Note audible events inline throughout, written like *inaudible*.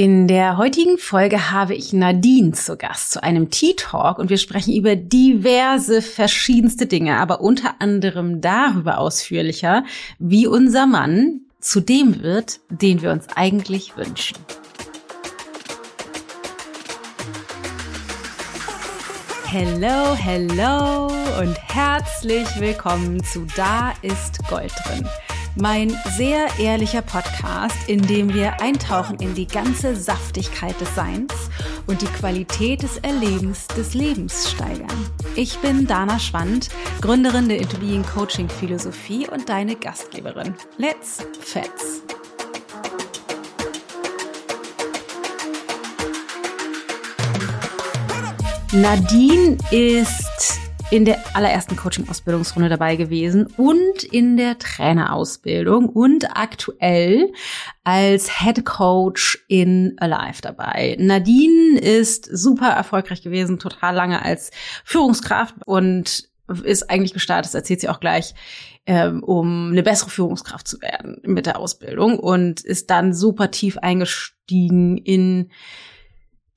In der heutigen Folge habe ich Nadine zu Gast zu einem Tea Talk und wir sprechen über diverse verschiedenste Dinge, aber unter anderem darüber ausführlicher, wie unser Mann zu dem wird, den wir uns eigentlich wünschen. Hello, hello und herzlich willkommen zu Da ist Gold drin mein sehr ehrlicher Podcast, in dem wir eintauchen in die ganze Saftigkeit des Seins und die Qualität des Erlebens des Lebens steigern. Ich bin Dana Schwand, Gründerin der Into Being Coaching Philosophie und deine Gastgeberin. Let's Fets! Nadine ist in der allerersten Coaching-Ausbildungsrunde dabei gewesen und in der Trainerausbildung und aktuell als Head Coach in Alive dabei. Nadine ist super erfolgreich gewesen, total lange als Führungskraft und ist eigentlich gestartet, das erzählt sie auch gleich, ähm, um eine bessere Führungskraft zu werden mit der Ausbildung und ist dann super tief eingestiegen in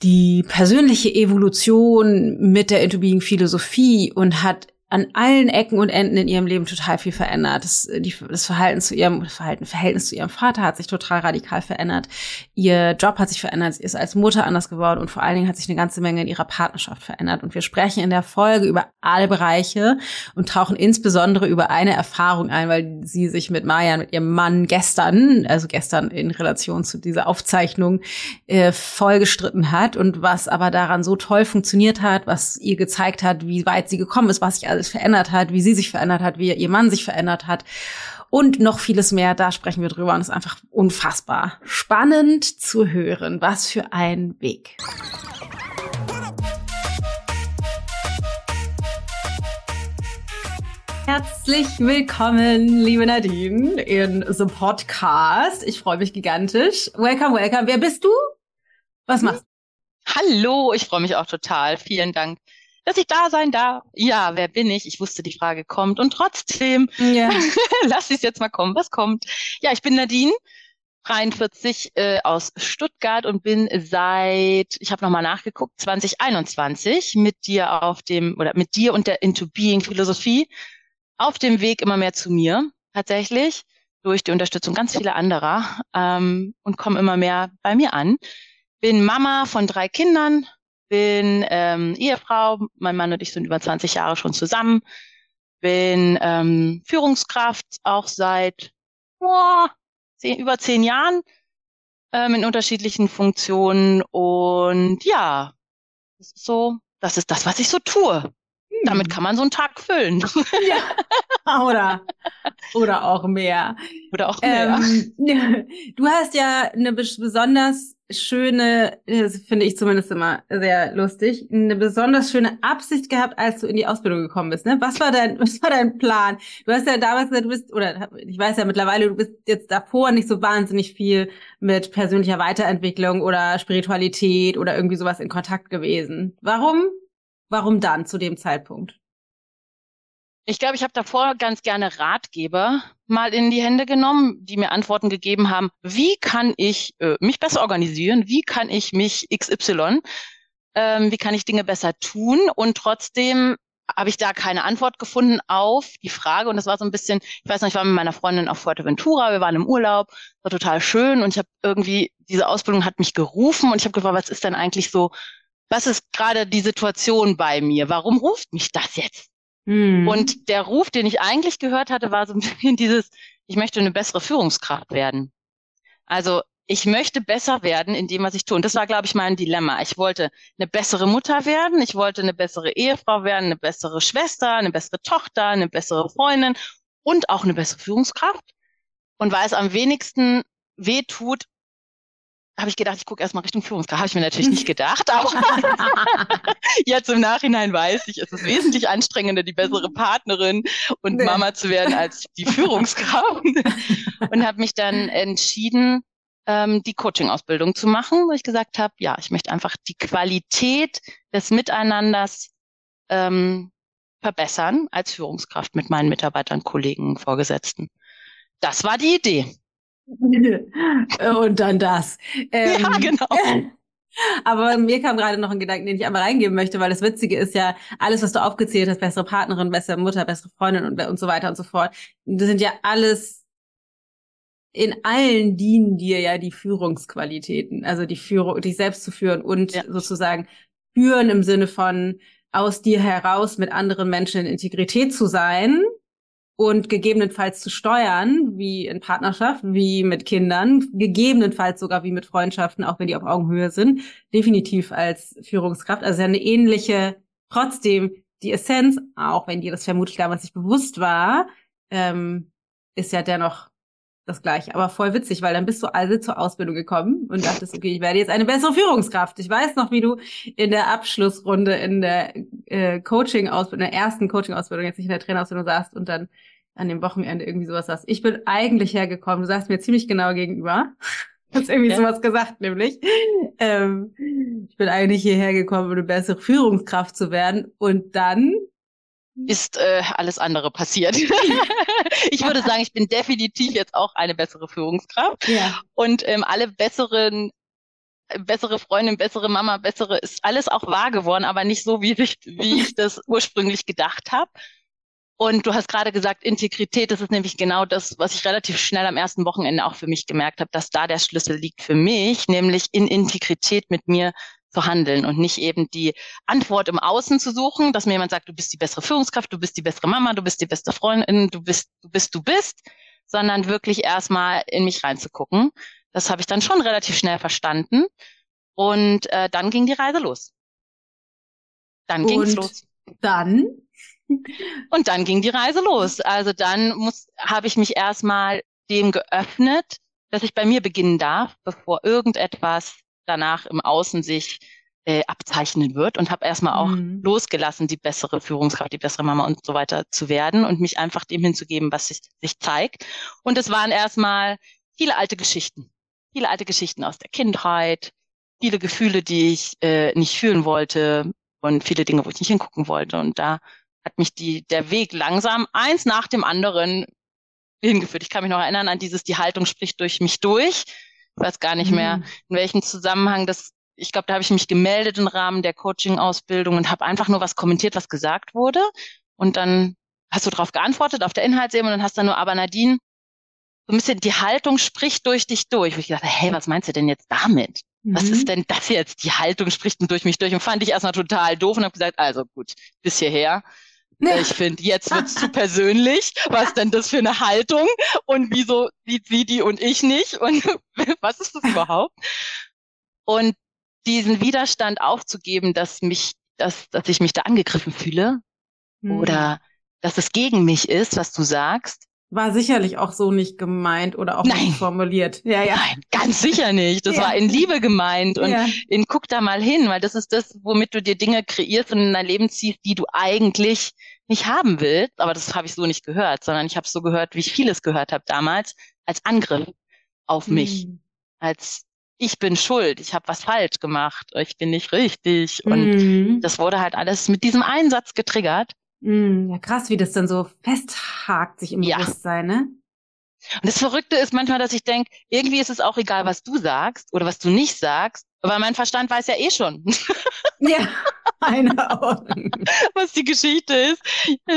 die persönliche Evolution mit der Into Philosophie und hat an allen Ecken und Enden in ihrem Leben total viel verändert. Das, die, das Verhalten zu ihrem Verhalten, Verhältnis zu ihrem Vater hat sich total radikal verändert. Ihr Job hat sich verändert. Sie ist als Mutter anders geworden und vor allen Dingen hat sich eine ganze Menge in ihrer Partnerschaft verändert. Und wir sprechen in der Folge über alle Bereiche und tauchen insbesondere über eine Erfahrung ein, weil sie sich mit Marian, mit ihrem Mann gestern, also gestern in Relation zu dieser Aufzeichnung, äh, voll gestritten hat und was aber daran so toll funktioniert hat, was ihr gezeigt hat, wie weit sie gekommen ist, was sich alles alles verändert hat, wie sie sich verändert hat, wie ihr Mann sich verändert hat und noch vieles mehr. Da sprechen wir drüber und es ist einfach unfassbar spannend zu hören. Was für ein Weg. Herzlich willkommen, liebe Nadine, in The Podcast. Ich freue mich gigantisch. Welcome, welcome. Wer bist du? Was machst du? Hallo, ich freue mich auch total. Vielen Dank dass ich da sein darf. Ja, wer bin ich? Ich wusste, die Frage kommt. Und trotzdem, ja. *laughs* lass es jetzt mal kommen. Was kommt? Ja, ich bin Nadine, 43 äh, aus Stuttgart und bin seit, ich habe nochmal nachgeguckt, 2021 mit dir auf dem, oder mit dir und der Into Being Philosophie auf dem Weg immer mehr zu mir, tatsächlich, durch die Unterstützung ganz vieler anderer ähm, und komme immer mehr bei mir an. Bin Mama von drei Kindern, bin ähm, Ehefrau, mein Mann und ich sind über 20 Jahre schon zusammen, bin ähm, Führungskraft auch seit oh, zehn, über zehn Jahren ähm, in unterschiedlichen Funktionen. Und ja, das ist so, das ist das, was ich so tue. Damit hm. kann man so einen Tag füllen. *laughs* Ja. Oder, oder auch mehr. Oder auch mehr. Ähm, *laughs* du hast ja eine besonders schöne, das finde ich zumindest immer sehr lustig, eine besonders schöne Absicht gehabt, als du in die Ausbildung gekommen bist. Ne? Was war dein, *laughs* was war dein Plan? Du hast ja damals gesagt, du bist, oder ich weiß ja mittlerweile, du bist jetzt davor nicht so wahnsinnig viel mit persönlicher Weiterentwicklung oder Spiritualität oder irgendwie sowas in Kontakt gewesen. Warum? Warum dann zu dem Zeitpunkt? Ich glaube, ich habe davor ganz gerne Ratgeber mal in die Hände genommen, die mir Antworten gegeben haben, wie kann ich äh, mich besser organisieren, wie kann ich mich XY, ähm, wie kann ich Dinge besser tun? Und trotzdem habe ich da keine Antwort gefunden auf die Frage. Und das war so ein bisschen, ich weiß noch, ich war mit meiner Freundin auf Fuerteventura, wir waren im Urlaub, war total schön. Und ich habe irgendwie, diese Ausbildung hat mich gerufen. Und ich habe gefragt, was ist denn eigentlich so, was ist gerade die Situation bei mir? Warum ruft mich das jetzt? Mhm. Und der Ruf, den ich eigentlich gehört hatte, war so ein *laughs* bisschen dieses, ich möchte eine bessere Führungskraft werden. Also ich möchte besser werden in dem, was ich tue. Und das war, glaube ich, mein Dilemma. Ich wollte eine bessere Mutter werden, ich wollte eine bessere Ehefrau werden, eine bessere Schwester, eine bessere Tochter, eine bessere Freundin und auch eine bessere Führungskraft. Und weil es am wenigsten weh tut, habe ich gedacht, ich gucke erstmal Richtung Führungskraft. Habe ich mir natürlich nicht gedacht, aber *laughs* jetzt im Nachhinein weiß ich, es ist wesentlich anstrengender, die bessere Partnerin und nee. Mama zu werden als die Führungskraft. *laughs* und habe mich dann entschieden, ähm, die Coaching-Ausbildung zu machen, wo ich gesagt habe, ja, ich möchte einfach die Qualität des Miteinanders ähm, verbessern als Führungskraft mit meinen Mitarbeitern, Kollegen, Vorgesetzten. Das war die Idee. *laughs* Und dann das. Ähm, ja, genau. *laughs* Aber mir kam gerade noch ein Gedanke, den ich einmal reingeben möchte, weil das Witzige ist ja, alles, was du aufgezählt hast, bessere Partnerin, bessere Mutter, bessere Freundin und, und so weiter und so fort, das sind ja alles, in allen dienen dir ja die Führungsqualitäten, also die Führung, dich selbst zu führen und ja. sozusagen führen im Sinne von aus dir heraus mit anderen Menschen in Integrität zu sein und gegebenenfalls zu steuern, wie in Partnerschaft, wie mit Kindern, gegebenenfalls sogar wie mit Freundschaften, auch wenn die auf Augenhöhe sind, definitiv als Führungskraft. Also eine ähnliche, trotzdem die Essenz, auch wenn dir das vermutlich damals nicht bewusst war, ähm, ist ja dennoch das Gleiche. Aber voll witzig, weil dann bist du also zur Ausbildung gekommen und dachtest, okay, ich werde jetzt eine bessere Führungskraft. Ich weiß noch, wie du in der Abschlussrunde in der äh, Coaching-Ausbildung, in der ersten Coaching-Ausbildung, jetzt nicht in der Trainerausbildung saßt und dann an dem Wochenende irgendwie sowas sagst. Ich bin eigentlich hergekommen, du sagst mir ziemlich genau gegenüber. Du hast irgendwie ja. sowas gesagt, nämlich. Ähm, ich bin eigentlich hierher gekommen, um eine bessere Führungskraft zu werden. Und dann ist äh, alles andere passiert. *laughs* ich würde sagen, ich bin definitiv jetzt auch eine bessere Führungskraft. Ja. Und ähm, alle besseren bessere Freundin, bessere Mama, bessere, ist alles auch wahr geworden, aber nicht so, wie ich, wie ich das ursprünglich gedacht habe. Und du hast gerade gesagt, Integrität, das ist nämlich genau das, was ich relativ schnell am ersten Wochenende auch für mich gemerkt habe, dass da der Schlüssel liegt für mich, nämlich in Integrität mit mir zu handeln und nicht eben die Antwort im Außen zu suchen, dass mir jemand sagt, du bist die bessere Führungskraft, du bist die bessere Mama, du bist die beste Freundin, du bist, du bist, du bist, sondern wirklich erstmal in mich reinzugucken. Das habe ich dann schon relativ schnell verstanden. Und äh, dann ging die Reise los. Dann ging's los. Dann und dann ging die Reise los. Also dann muss, habe ich mich erstmal dem geöffnet, dass ich bei mir beginnen darf, bevor irgendetwas danach im Außen sich äh, abzeichnen wird und habe erstmal auch mhm. losgelassen, die bessere Führungskraft, die bessere Mama und so weiter zu werden und mich einfach dem hinzugeben, was sich, sich zeigt. Und es waren erstmal viele alte Geschichten, viele alte Geschichten aus der Kindheit, viele Gefühle, die ich äh, nicht fühlen wollte und viele Dinge, wo ich nicht hingucken wollte. Und da hat mich die, der Weg langsam eins nach dem anderen hingeführt. Ich kann mich noch erinnern an dieses, die Haltung spricht durch mich durch. Ich weiß gar nicht mhm. mehr, in welchem Zusammenhang das, ich glaube, da habe ich mich gemeldet im Rahmen der Coaching-Ausbildung und habe einfach nur was kommentiert, was gesagt wurde. Und dann hast du darauf geantwortet auf der Inhaltsebene und dann hast du nur, aber Nadine, so ein bisschen die Haltung spricht durch dich durch. Wo ich dachte, hey, was meinst du denn jetzt damit? Mhm. Was ist mhm. denn das jetzt? Die Haltung spricht durch mich durch und fand ich erstmal total doof und habe gesagt, also gut, bis hierher. Ja. Ich finde, jetzt *laughs* wird's zu persönlich. Was denn das für eine Haltung? Und wieso sieht sie die und ich nicht? Und *laughs* was ist das überhaupt? Und diesen Widerstand aufzugeben, dass mich, dass, dass ich mich da angegriffen fühle mhm. oder dass es gegen mich ist, was du sagst, war sicherlich auch so nicht gemeint oder auch Nein. nicht formuliert. Ja, ja. Nein, ganz sicher nicht. Das ja. war in Liebe gemeint und ja. in guck da mal hin, weil das ist das, womit du dir Dinge kreierst und in dein Leben ziehst, die du eigentlich nicht haben willst. Aber das habe ich so nicht gehört, sondern ich habe so gehört, wie ich vieles gehört habe damals, als Angriff auf mich, mhm. als ich bin schuld, ich habe was falsch gemacht, ich bin nicht richtig. Und mhm. das wurde halt alles mit diesem Einsatz getriggert. Mm, ja, krass, wie das dann so festhakt sich im ja. Bewusstsein, ne? Und das Verrückte ist manchmal, dass ich denke, irgendwie ist es auch egal, was du sagst oder was du nicht sagst, weil mein Verstand weiß ja eh schon. *laughs* Ja, eine Augen. *laughs* was die Geschichte ist.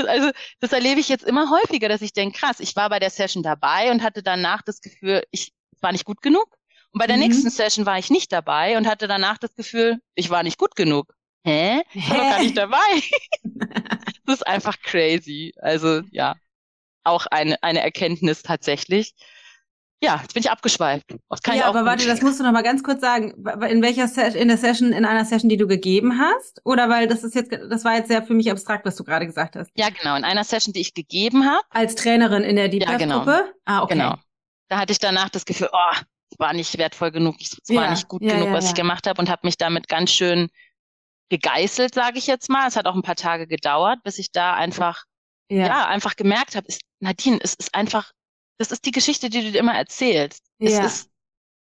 Also das erlebe ich jetzt immer häufiger, dass ich denke, krass, ich war bei der Session dabei und hatte danach das Gefühl, ich war nicht gut genug. Und bei der mhm. nächsten Session war ich nicht dabei und hatte danach das Gefühl, ich war nicht gut genug. Hä? Ich war gar nicht dabei. *laughs* das ist einfach crazy. Also ja, auch eine, eine Erkenntnis tatsächlich. Ja, jetzt bin ich abgeschweift. ja, aber warte, das musst du noch mal ganz kurz sagen. In welcher Se in der Session, in einer Session, die du gegeben hast? Oder weil das ist jetzt, das war jetzt sehr für mich abstrakt, was du gerade gesagt hast. Ja, genau. In einer Session, die ich gegeben habe. Als Trainerin in der Deep Gruppe? Ja, genau. Ah, okay. Genau. Da hatte ich danach das Gefühl, oh, war nicht wertvoll genug, es war ja, nicht gut ja, genug, was ich gemacht habe und habe mich damit ganz schön gegeißelt, sage ich jetzt mal. Es hat auch ein paar Tage gedauert, bis ich da einfach, ja, ja einfach gemerkt habe, Nadine, es ist einfach, das ist die Geschichte, die du dir immer erzählst. Ja. Es ist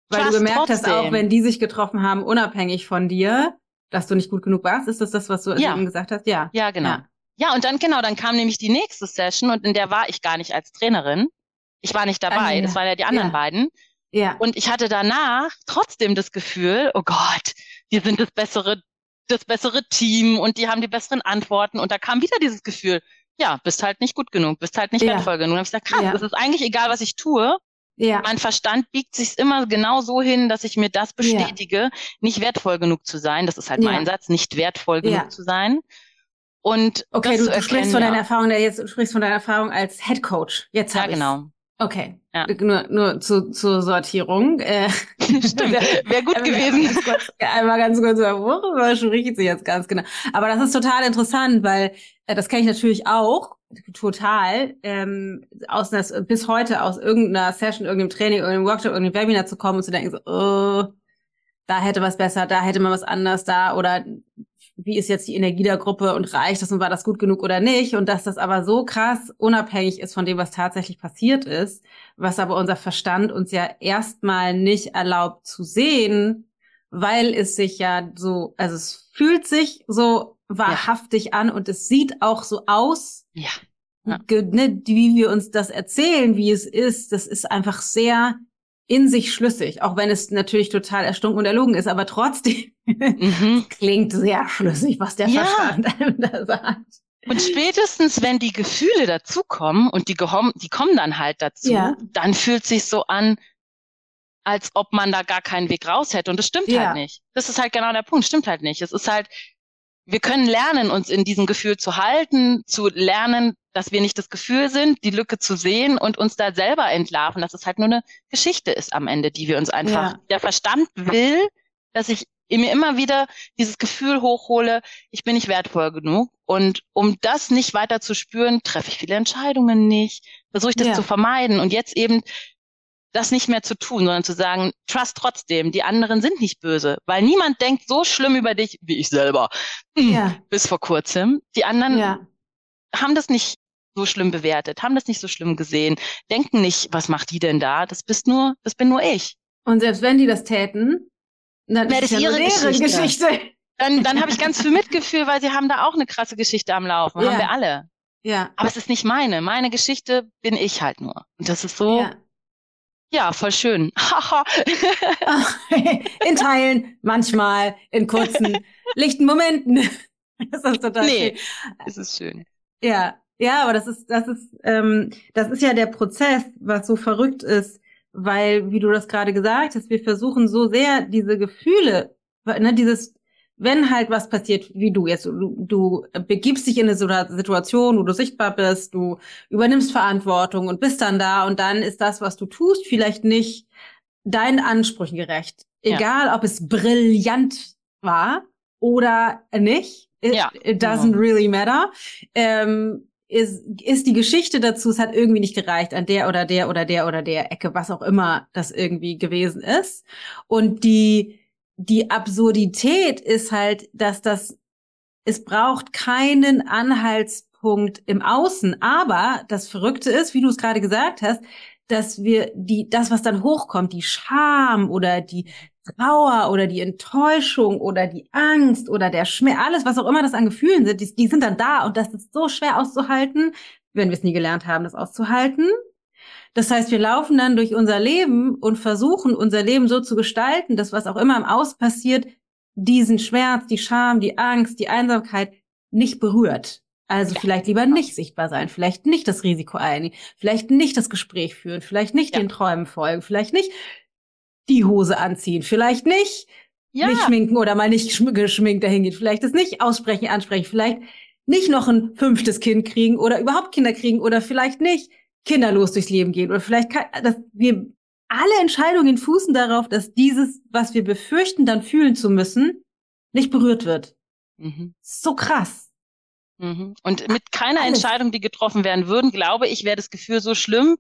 Weil du gemerkt trotzdem. hast, auch wenn die sich getroffen haben, unabhängig von dir, dass du nicht gut genug warst, ist das das, was du ja. eben gesagt hast? Ja. Ja, genau. Ja. ja, und dann, genau, dann kam nämlich die nächste Session und in der war ich gar nicht als Trainerin, Ich war nicht dabei, ja. das waren ja die anderen beiden. Ja. Und ich hatte danach trotzdem das Gefühl, oh Gott, wir sind das bessere, das bessere Team und die haben die besseren Antworten. Und da kam wieder dieses Gefühl, ja, bist halt nicht gut genug, bist halt nicht Ja. wertvoll genug. Und dann hab ich gesagt, krass, Ja. es ist eigentlich egal, was ich tue. Ja. Mein Verstand biegt sich immer genau so hin, dass ich mir das bestätige, nicht wertvoll genug zu sein. Das ist halt Ja. mein Satz, nicht wertvoll Ja. genug zu sein. Und Okay, du, du sprichst von erkennen, deiner ja. Erfahrung, der jetzt du sprichst von deiner Erfahrung als Head Coach. Jetzt Ja, genau. Okay. Ja. Nur, nur zu, zur Sortierung. Äh, *laughs* Stimmt, *laughs* wäre gut einmal gewesen. Ganz kurz, einmal ganz kurz, worüber spricht sie jetzt ganz genau? Aber das ist total interessant, weil äh, das kenne ich natürlich auch total ähm, aus einer, bis heute aus irgendeiner Session, irgendeinem Training, irgendeinem Workshop, irgendeinem Webinar zu kommen und zu denken, so, oh, da hätte was besser, da hätte man was anders da oder wie ist jetzt die Energie der Gruppe und reicht das und war das gut genug oder nicht und dass das aber so krass unabhängig ist von dem, was tatsächlich passiert ist, was aber unser Verstand uns ja erstmal nicht erlaubt zu sehen, weil es sich ja so, also es fühlt sich so wahrhaftig an und es sieht auch so aus, Ja. Ja. ne, wie wir uns das erzählen, wie es ist, das ist einfach sehr in sich schlüssig, auch wenn es natürlich total erstunken und erlogen ist, aber trotzdem Mhm. *laughs* klingt sehr schlüssig, was der Ja. Verstand einem da sagt. Und spätestens, wenn die Gefühle dazukommen und die, die kommen dann halt dazu, Ja. dann fühlt sich so an, als ob man da gar keinen Weg raus hätte. Und das stimmt Ja. halt nicht. Das ist halt genau der Punkt. Stimmt halt nicht. Es ist halt, wir können lernen, uns in diesem Gefühl zu halten, zu lernen, dass wir nicht das Gefühl sind, die Lücke zu sehen und uns da selber entlarven, dass es halt nur eine Geschichte ist am Ende, die wir uns einfach, Ja. der Verstand will, dass ich mir immer wieder dieses Gefühl hochhole, ich bin nicht wertvoll genug. Und um das nicht weiter zu spüren, treffe ich viele Entscheidungen nicht, versuche ich das Ja. zu vermeiden und jetzt eben das nicht mehr zu tun, sondern zu sagen, trust trotzdem, die anderen sind nicht böse, weil niemand denkt so schlimm über dich wie ich selber. Hm, Ja. Bis vor kurzem. Die anderen Ja. haben das nicht so schlimm bewertet, haben das nicht so schlimm gesehen, denken nicht, was macht die denn da? Das bist nur, das bin nur ich. Und selbst wenn die das täten, dann Wäre ist das ja ihre Geschichte. Geschichte. Dann, dann habe ich ganz viel Mitgefühl, weil sie haben da auch eine krasse Geschichte am Laufen. Ja. Haben wir alle. Ja. Aber es ist nicht meine. Meine Geschichte bin ich halt nur. Und das ist so, ja, Ja. voll schön. *laughs* In Teilen, manchmal, in kurzen, *laughs* lichten Momenten. *laughs* Das ist total Nee. schön. es ist schön. Ja, ja, aber das ist, das ist, ähm, das ist ja der Prozess, was so verrückt ist, weil, wie du das gerade gesagt hast, wir versuchen so sehr diese Gefühle, ne, dieses, wenn halt was passiert, wie du jetzt, du, du begibst dich in eine Situa- Situation, wo du sichtbar bist, du übernimmst Verantwortung und bist dann da und dann ist das, was du tust, vielleicht nicht deinen Ansprüchen gerecht. Ja. Egal, ob es brillant war oder nicht. It, Ja, it doesn't genau. really matter. Ähm, ist, ist die Geschichte dazu, es hat irgendwie nicht gereicht an der oder der oder der oder der Ecke, was auch immer das irgendwie gewesen ist. Und die, die Absurdität ist halt, dass das, es braucht keinen Anhaltspunkt im Außen. Aber das Verrückte ist, wie du es gerade gesagt hast, dass wir die, das, was dann hochkommt, die Scham oder die Trauer oder die Enttäuschung oder die Angst oder der Schmerz, alles, was auch immer das an Gefühlen sind, die, die sind dann da und das ist so schwer auszuhalten, wenn wir es nie gelernt haben, das auszuhalten. Das heißt, wir laufen dann durch unser Leben und versuchen, unser Leben so zu gestalten, dass was auch immer im Aus passiert, diesen Schmerz, die Scham, die Angst, die Einsamkeit nicht berührt. Also Ja. vielleicht lieber nicht sichtbar sein, vielleicht nicht das Risiko eingehen, vielleicht nicht das Gespräch führen, vielleicht nicht Ja. den Träumen folgen, vielleicht nicht die Hose anziehen, vielleicht nicht Ja, nicht schminken oder mal nicht schm- geschminkt dahin geht, vielleicht das nicht aussprechen, ansprechen, vielleicht nicht noch ein fünftes Kind kriegen oder überhaupt Kinder kriegen oder vielleicht nicht kinderlos durchs Leben gehen oder vielleicht kann, dass wir alle Entscheidungen fußen darauf, dass dieses, was wir befürchten, dann fühlen zu müssen, nicht berührt wird. mhm. So krass. Mhm. Und mit keiner Alles. Entscheidung, die getroffen werden würden, glaube ich, wäre das Gefühl so schlimm,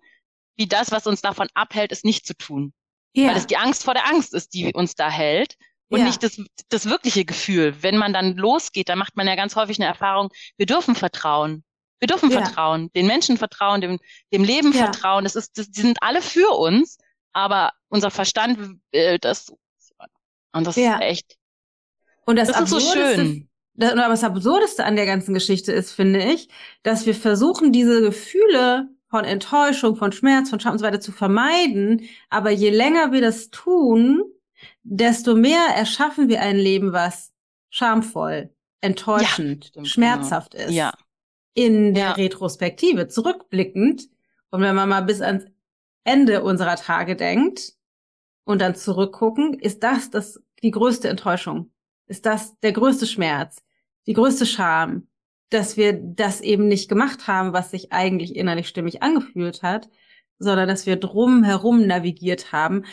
wie das, was uns davon abhält, es nicht zu tun. Ja. Weil es die Angst vor der Angst ist, die uns da hält. Und Ja. nicht das, das wirkliche Gefühl. Wenn man dann losgeht, dann macht man ja ganz häufig eine Erfahrung, wir dürfen vertrauen. Wir dürfen Ja. vertrauen, den Menschen vertrauen, dem, dem Leben Ja. vertrauen. Das ist, das, die sind alle für uns, aber unser Verstand, äh, das, und das Ja. ist echt, Und das, das ist so schön. Das, aber das Absurdeste an der ganzen Geschichte ist, finde ich, dass wir versuchen, diese Gefühle von Enttäuschung, von Schmerz, von Scham und so weiter zu vermeiden. Aber je länger wir das tun, desto mehr erschaffen wir ein Leben, was schamvoll, enttäuschend, ja, stimmt, schmerzhaft genau. ist. Ja. In der ja. Retrospektive, zurückblickend. Und wenn man mal bis ans Ende unserer Tage denkt und dann zurückgucken, ist das, das die größte Enttäuschung. Ist das der größte Schmerz, die größte Scham, dass wir das eben nicht gemacht haben, was sich eigentlich innerlich stimmig angefühlt hat, sondern dass wir drum herum navigiert haben,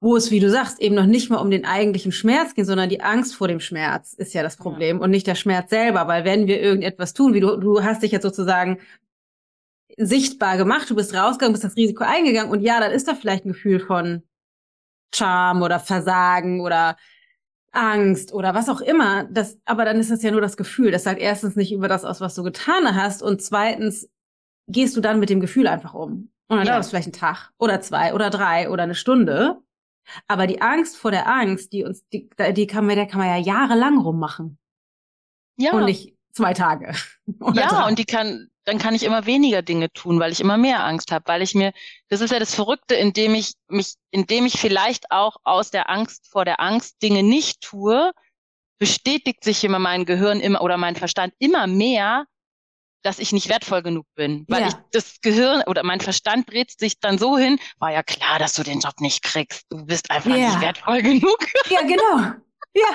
wo es, wie du sagst, eben noch nicht mal um den eigentlichen Schmerz geht, sondern die Angst vor dem Schmerz ist ja das Problem ja. und nicht der Schmerz selber, weil wenn wir irgendetwas tun, wie du, du hast dich jetzt sozusagen sichtbar gemacht, du bist rausgegangen, bist das Risiko eingegangen und ja, dann ist da vielleicht ein Gefühl von Charme oder Versagen oder Angst oder was auch immer. Das, aber dann ist das ja nur das Gefühl. Das sagt erstens nicht über das aus, was du getan hast und zweitens gehst du dann mit dem Gefühl einfach um. Und dann ja. dauert es vielleicht einen Tag oder zwei oder drei oder eine Stunde. Aber die Angst vor der Angst, die uns, die, die kann man, der kann man ja jahrelang rummachen. Ja. Und nicht zwei Tage. *laughs* ja, drei. und die kann, dann kann ich immer weniger Dinge tun, weil ich immer mehr Angst habe, weil ich mir, das ist ja das Verrückte, indem ich mich, indem ich vielleicht auch aus der Angst vor der Angst Dinge nicht tue, bestätigt sich immer mein Gehirn immer oder mein Verstand immer mehr, dass ich nicht wertvoll genug bin, weil ja. ich das Gehirn oder mein Verstand dreht sich dann so hin, war ja klar, dass du den Job nicht kriegst. Du bist einfach ja. nicht wertvoll genug. *laughs* Ja, genau. Ja.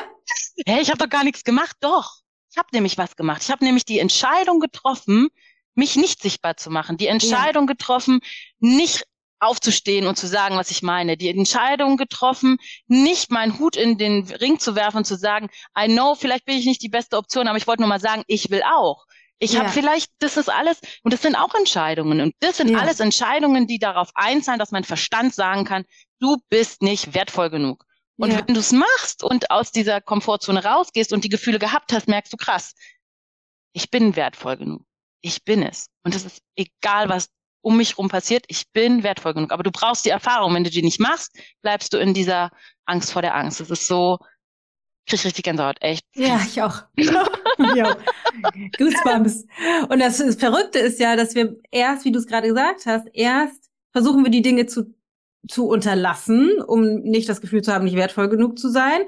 Hey, ich habe doch gar nichts gemacht. Doch. Ich habe nämlich was gemacht. Ich habe nämlich die Entscheidung getroffen, mich nicht sichtbar zu machen. Die Entscheidung ja. getroffen, nicht aufzustehen und zu sagen, was ich meine. Die Entscheidung getroffen, nicht meinen Hut in den Ring zu werfen und zu sagen, I know, vielleicht bin ich nicht die beste Option, aber ich wollte nur mal sagen, ich will auch. Ich ja. habe vielleicht, das ist alles, und das sind auch Entscheidungen. Und das sind ja. alles Entscheidungen, die darauf einzahlen, dass mein Verstand sagen kann, du bist nicht wertvoll genug. Und ja. wenn du es machst und aus dieser Komfortzone rausgehst und die Gefühle gehabt hast, merkst du krass, ich bin wertvoll genug ich bin es. Und es ist egal, was um mich rum passiert, ich bin wertvoll genug. Aber du brauchst die Erfahrung. Wenn du die nicht machst, bleibst du in dieser Angst vor der Angst. Es ist so, krieg ich richtig Gänsehaut, echt. Ja, ich auch. *laughs* *laughs* ja. Goosebumps. Und das, das Verrückte ist ja, dass wir erst, wie du es gerade gesagt hast, erst versuchen wir die Dinge zu zu unterlassen, um nicht das Gefühl zu haben, nicht wertvoll genug zu sein.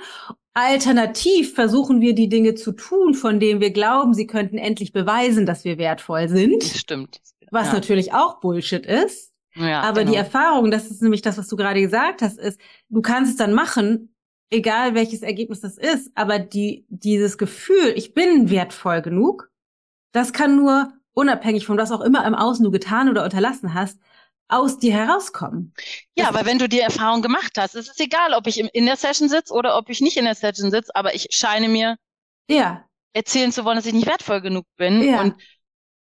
Alternativ versuchen wir die Dinge zu tun, von denen wir glauben, sie könnten endlich beweisen, dass wir wertvoll sind. Das stimmt. Was ja. natürlich auch Bullshit ist. Ja, Aber genau. die Erfahrung, das ist nämlich das, was du gerade gesagt hast, ist, du kannst es dann machen, egal welches Ergebnis das ist. Aber die, dieses Gefühl, ich bin wertvoll genug, das kann nur unabhängig von was auch immer im Außen du getan oder unterlassen hast, aus dir herauskommen. Ja, weil wenn du die Erfahrung gemacht hast, es ist egal, ob ich in der Session sitze oder ob ich nicht in der Session sitze, aber ich scheine mir ja. erzählen zu wollen, dass ich nicht wertvoll genug bin ja. und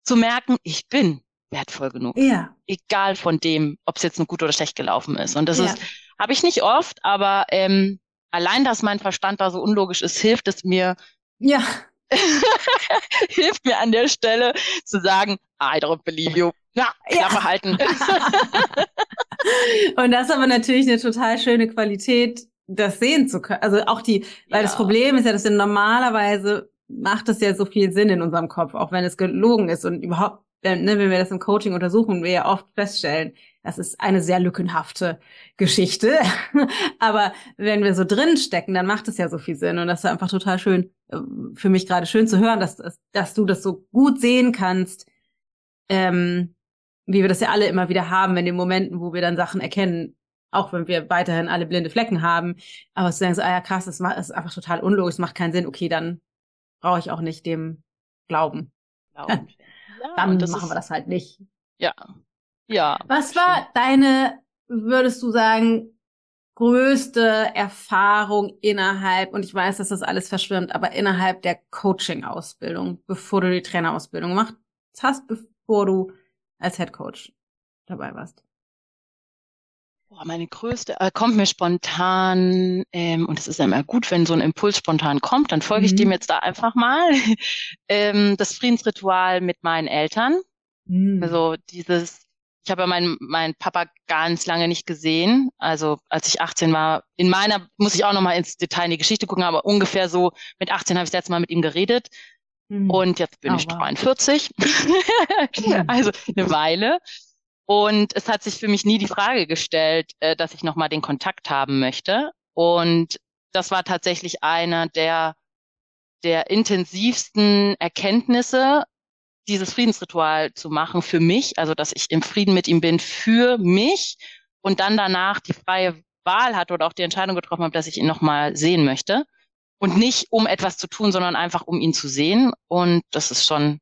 zu merken, ich bin wertvoll genug. Ja. Egal von dem, ob es jetzt nur gut oder schlecht gelaufen ist. Und das ja. ist, habe ich nicht oft, aber ähm, allein, dass mein Verstand da so unlogisch ist, hilft es mir. Ja. *laughs* hilft mir an der Stelle zu sagen, I don't believe you. Ja, Klappe ja. halten. *laughs* und das ist aber natürlich eine total schöne Qualität, das sehen zu können. Also auch die, weil ja. das Problem ist ja, dass wir normalerweise macht es ja so viel Sinn in unserem Kopf, auch wenn es gelogen ist und überhaupt, ne, wenn wir das im Coaching untersuchen, wir ja oft feststellen, das ist eine sehr lückenhafte Geschichte. *laughs* Aber wenn wir so drin stecken, dann macht es ja so viel Sinn. Und das ist einfach total schön, äh, für mich gerade schön zu hören, dass, dass du das so gut sehen kannst, ähm, wie wir das ja alle immer wieder haben, in den Momenten, wo wir dann Sachen erkennen, auch wenn wir weiterhin alle blinde Flecken haben, aber zu sagen so, ah ja krass, das ist einfach total unlogisch, macht keinen Sinn, okay, dann brauche ich auch nicht dem glauben. glauben. *laughs* Ja, dann machen ist, wir das halt nicht. Ja. Ja. Was war deine, würdest du sagen, größte Erfahrung innerhalb, und ich weiß, dass das alles verschwimmt, aber innerhalb der Coaching-Ausbildung, bevor du die Trainerausbildung gemacht hast, bevor du als Head Coach dabei warst? Boah, meine größte, äh, kommt mir spontan, ähm, und es ist ja immer gut, wenn so ein Impuls spontan kommt, dann folge ich dem mhm. jetzt da einfach mal. *laughs* ähm, das Friedensritual mit meinen Eltern. Mhm. Also dieses, ich habe ja meinen mein Papa ganz lange nicht gesehen. Also als ich 18 war, in meiner, muss ich auch nochmal ins Detail in die Geschichte gucken, aber ungefähr so mit 18 habe ich das letzte Mal mit ihm geredet. Mhm. Und jetzt bin oh, ich wow. 43. *laughs* also eine Weile. Und es hat sich für mich nie die Frage gestellt, äh, dass ich nochmal den Kontakt haben möchte. Und das war tatsächlich einer der, der intensivsten Erkenntnisse, dieses Friedensritual zu machen für mich, also dass ich im Frieden mit ihm bin für mich und dann danach die freie Wahl hatte oder auch die Entscheidung getroffen habe, dass ich ihn nochmal sehen möchte. Und nicht um etwas zu tun, sondern einfach um ihn zu sehen. Und das ist schon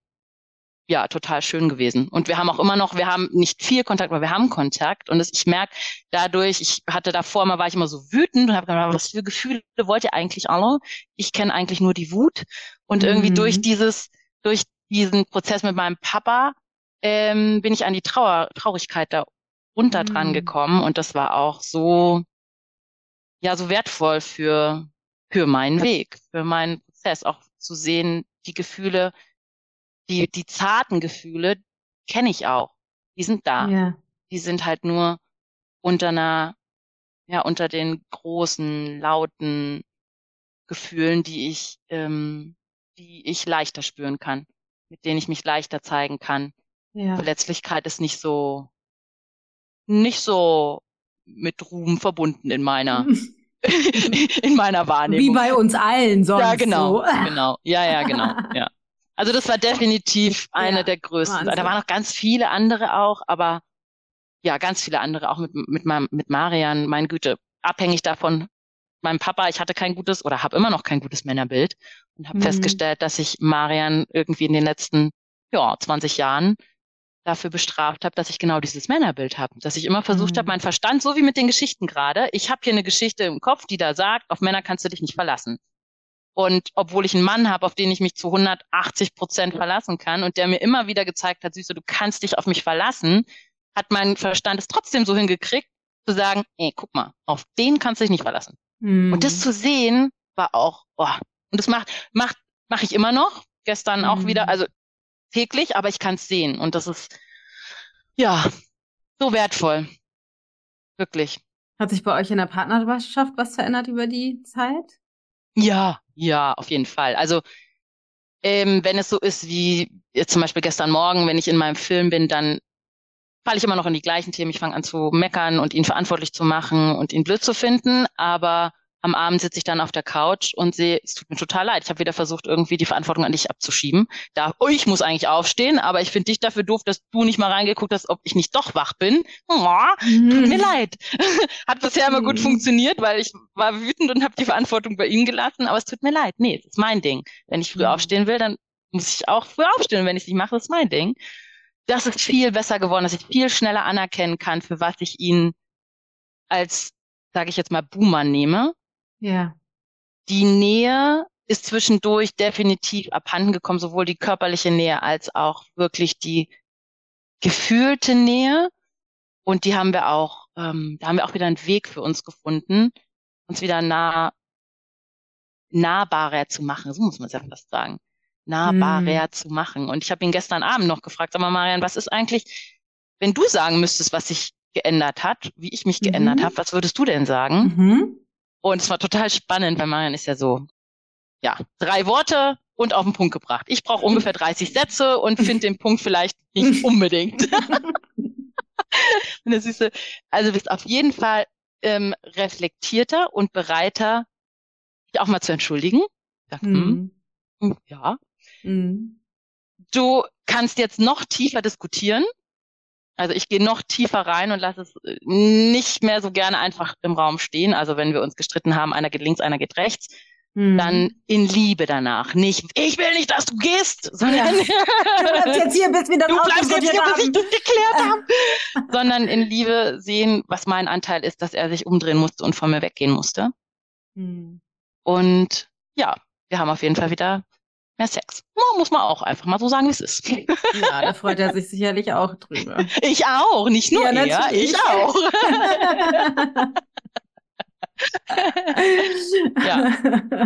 ja, total schön gewesen. Und wir haben auch immer noch, wir haben nicht viel Kontakt, aber wir haben Kontakt. Und das, ich merke dadurch, ich hatte davor mal, war ich immer so wütend und habe gedacht, was für Gefühle wollt ihr eigentlich alle? Ich kenne eigentlich nur die Wut. Und irgendwie mhm. durch dieses, durch diesen Prozess mit meinem Papa ähm, bin ich an die Trauer, Traurigkeit da runter mhm. dran gekommen. Und das war auch so, ja, so wertvoll für, für meinen Weg, für meinen Prozess, auch zu sehen, die Gefühle, die, die zarten Gefühle kenne ich auch. Die sind da. Ja. Die sind halt nur unter einer, ja, unter den großen, lauten Gefühlen, die ich, ähm, die ich leichter spüren kann, mit denen ich mich leichter zeigen kann. Ja. Verletzlichkeit ist nicht so, nicht so mit Ruhm verbunden in meiner, *laughs* *laughs* in meiner Wahrnehmung. Wie bei uns allen sonst. Ja, genau, so. genau. Ja, ja, genau, ja. Also das war definitiv eine ja, der größten. Wahnsinn. Da waren noch ganz viele andere auch, aber ja, ganz viele andere auch mit mit mit Marian, mein Güte, abhängig davon meinem Papa, ich hatte kein gutes oder habe immer noch kein gutes Männerbild und habe mhm. festgestellt, dass ich Marian irgendwie in den letzten ja, 20 Jahren dafür bestraft habe, dass ich genau dieses Männerbild habe, dass ich immer versucht mhm. habe, mein Verstand, so wie mit den Geschichten gerade, ich habe hier eine Geschichte im Kopf, die da sagt, auf Männer kannst du dich nicht verlassen. Und obwohl ich einen Mann habe, auf den ich mich zu 180 Prozent verlassen kann und der mir immer wieder gezeigt hat, Süße, du kannst dich auf mich verlassen, hat mein Verstand es trotzdem so hingekriegt, zu sagen, ey, guck mal, auf den kannst du dich nicht verlassen. Mhm. Und das zu sehen, war auch, oh, und das macht, macht, mache ich immer noch. Gestern mhm. auch wieder, also täglich, aber ich kann es sehen. Und das ist, ja, so wertvoll. Wirklich. Hat sich bei euch in der Partnerschaft was verändert über die Zeit? Ja, ja, auf jeden Fall. Also ähm, wenn es so ist wie jetzt zum Beispiel gestern Morgen, wenn ich in meinem Film bin, dann falle ich immer noch in die gleichen Themen. Ich fange an zu meckern und ihn verantwortlich zu machen und ihn blöd zu finden. Aber am Abend sitze ich dann auf der Couch und sehe, es tut mir total leid. Ich habe wieder versucht, irgendwie die Verantwortung an dich abzuschieben. Da, oh, ich muss eigentlich aufstehen, aber ich finde dich dafür doof, dass du nicht mal reingeguckt hast, ob ich nicht doch wach bin. Oh, mhm. Tut mir leid. *laughs* Hat bisher immer gut mhm. funktioniert, weil ich war wütend und habe die Verantwortung bei ihm gelassen, aber es tut mir leid. Nee, es ist mein Ding. Wenn ich früh mhm. aufstehen will, dann muss ich auch früh aufstehen. Und wenn ich es nicht mache, ist mein Ding. Das ist viel besser geworden, dass ich viel schneller anerkennen kann, für was ich ihn als, sage ich jetzt mal, Boomer nehme ja. Die Nähe ist zwischendurch definitiv abhanden gekommen, sowohl die körperliche Nähe als auch wirklich die gefühlte Nähe. Und die haben wir auch, ähm, da haben wir auch wieder einen Weg für uns gefunden, uns wieder nah, nahbarer zu machen. So muss man es ja fast sagen. Nahbarer hm. zu machen. Und ich habe ihn gestern Abend noch gefragt, sag mal, Marian, was ist eigentlich, wenn du sagen müsstest, was sich geändert hat, wie ich mich mhm. geändert habe, was würdest du denn sagen? Mhm. Und es war total spannend, weil Marian ist ja so, ja, drei Worte und auf den Punkt gebracht. Ich brauche ungefähr 30 Sätze und finde den Punkt vielleicht nicht *laughs* unbedingt. und das ist, also bist auf jeden Fall ähm, reflektierter und bereiter, dich auch mal zu entschuldigen. Ja, hm, mhm. ja. Mhm. Du kannst jetzt noch tiefer diskutieren. Also ich gehe noch tiefer rein und lasse es äh, nicht mehr so gerne einfach im Raum stehen. Also wenn wir uns gestritten haben, einer geht links, einer geht rechts, hm. dann in Liebe danach. Nicht, ich will nicht, dass du gehst, sondern ja. *laughs* du bleibst jetzt hier, bis wir das du bleibst jetzt hier, bis ich das geklärt habe. sondern in Liebe sehen, was mein Anteil ist, dass er sich umdrehen musste und von mir weggehen musste. Hm. Und ja, wir haben auf jeden Fall wieder mehr Sex. Ja, muss man auch einfach mal so sagen, wie es ist. Ja, da freut er sich sicherlich auch drüber. *laughs* Ich auch, nicht nur ja, er, ich auch. *laughs* ja,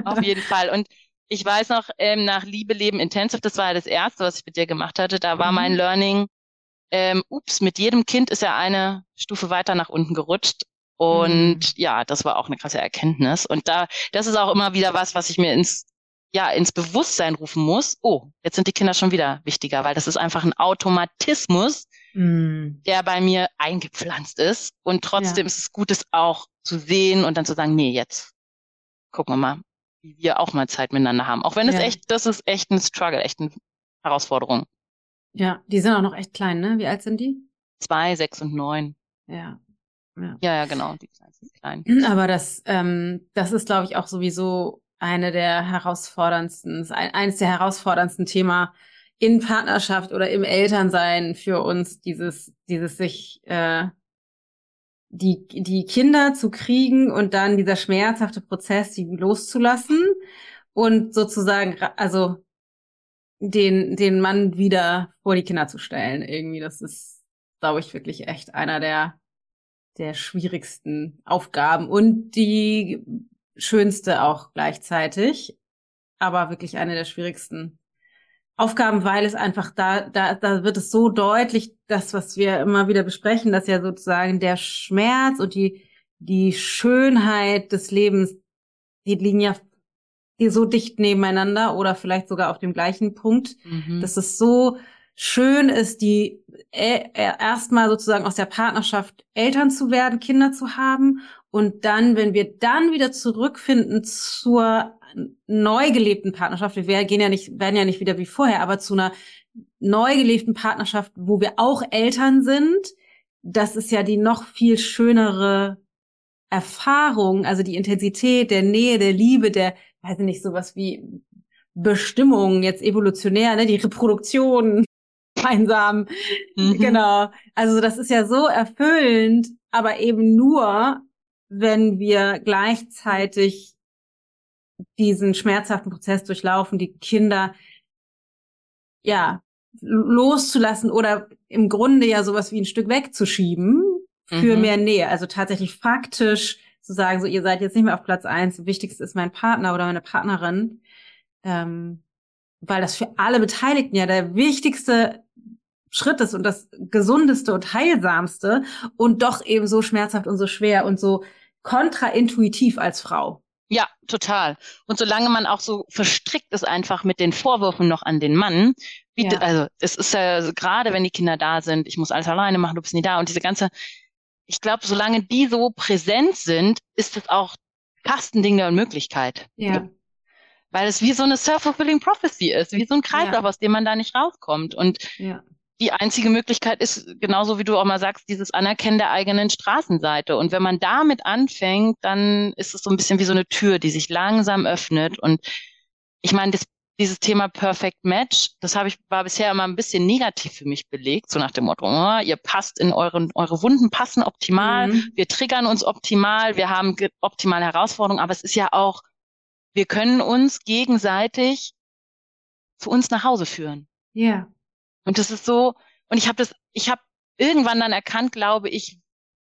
auf jeden Fall. Und ich weiß noch, ähm, nach Liebe, Leben, Intensive, das war ja das Erste, was ich mit dir gemacht hatte, da war mhm. mein Learning, ähm, ups, mit jedem Kind ist er eine Stufe weiter nach unten gerutscht. Und mhm. ja, das war auch eine krasse Erkenntnis. Und da, das ist auch immer wieder was, was ich mir ins ja, ins Bewusstsein rufen muss, oh, jetzt sind die Kinder schon wieder wichtiger, weil das ist einfach ein Automatismus, mm. der bei mir eingepflanzt ist. Und trotzdem ja. ist es gut, es auch zu sehen und dann zu sagen, nee, jetzt gucken wir mal, wie wir auch mal Zeit miteinander haben. Auch wenn es ja. echt, das ist echt ein Struggle, echt eine Herausforderung. Ja, die sind auch noch echt klein, ne? Wie alt sind die? Zwei, sechs und neun. Ja. Ja, ja, ja genau, die sind *clears throat* klein. Aber das, ähm, das ist, glaube ich, auch sowieso eine der herausforderndsten, eines der herausforderndsten Thema in Partnerschaft oder im Elternsein für uns, dieses, dieses sich äh, die, die Kinder zu kriegen und dann dieser schmerzhafte Prozess, die loszulassen und sozusagen, also den, den Mann wieder vor die Kinder zu stellen. Irgendwie, das ist, glaube ich, wirklich echt einer der, der schwierigsten Aufgaben und die schönste auch gleichzeitig, aber wirklich eine der schwierigsten Aufgaben, weil es einfach da, da, da wird es so deutlich, das, was wir immer wieder besprechen, dass ja sozusagen der Schmerz und die, die Schönheit des Lebens, die liegen ja die so dicht nebeneinander oder vielleicht sogar auf dem gleichen Punkt, mhm. dass es so schön ist, die äh, erstmal sozusagen aus der Partnerschaft Eltern zu werden, Kinder zu haben und dann, wenn wir dann wieder zurückfinden zur neu gelebten Partnerschaft, wir gehen ja nicht, werden ja nicht wieder wie vorher, aber zu einer neu gelebten Partnerschaft, wo wir auch Eltern sind, das ist ja die noch viel schönere Erfahrung, also die Intensität der Nähe, der Liebe, der, weiß ich nicht, sowas wie Bestimmung, jetzt evolutionär, ne, die Reproduktion *laughs* gemeinsam. Mhm. Genau. Also das ist ja so erfüllend, aber eben nur, wenn wir gleichzeitig diesen schmerzhaften Prozess durchlaufen, die Kinder ja loszulassen oder im Grunde ja sowas wie ein Stück wegzuschieben für mhm. mehr Nähe. Also tatsächlich faktisch zu sagen, so ihr seid jetzt nicht mehr auf Platz eins, wichtigst ist mein Partner oder meine Partnerin, ähm, weil das für alle Beteiligten ja der wichtigste Schritt ist und das gesundeste und heilsamste und doch eben so schmerzhaft und so schwer und so kontraintuitiv als Frau. Ja, total. Und solange man auch so verstrickt ist einfach mit den Vorwürfen noch an den Mann, bietet, ja. also es ist ja gerade, wenn die Kinder da sind, ich muss alles alleine machen, du bist nie da und diese ganze, ich glaube, solange die so präsent sind, ist es auch fast ein Ding der Unmöglichkeit. Ja. Weil es wie so eine self-fulfilling prophecy ist, wie so ein Kreislauf, ja. aus dem man da nicht rauskommt. Und ja die einzige Möglichkeit ist, genauso wie du auch mal sagst, dieses Anerkennen der eigenen Straßenseite. Und wenn man damit anfängt, dann ist es so ein bisschen wie so eine Tür, die sich langsam öffnet. Und ich meine, das, dieses Thema Perfect Match, das habe ich, war bisher immer ein bisschen negativ für mich belegt, so nach dem Motto, oh, ihr passt in euren, eure Wunden passen optimal, mhm. wir triggern uns optimal, wir haben optimale Herausforderungen, aber es ist ja auch, wir können uns gegenseitig zu uns nach Hause führen. Ja. Und das ist so, und ich habe das, ich habe irgendwann dann erkannt, glaube ich,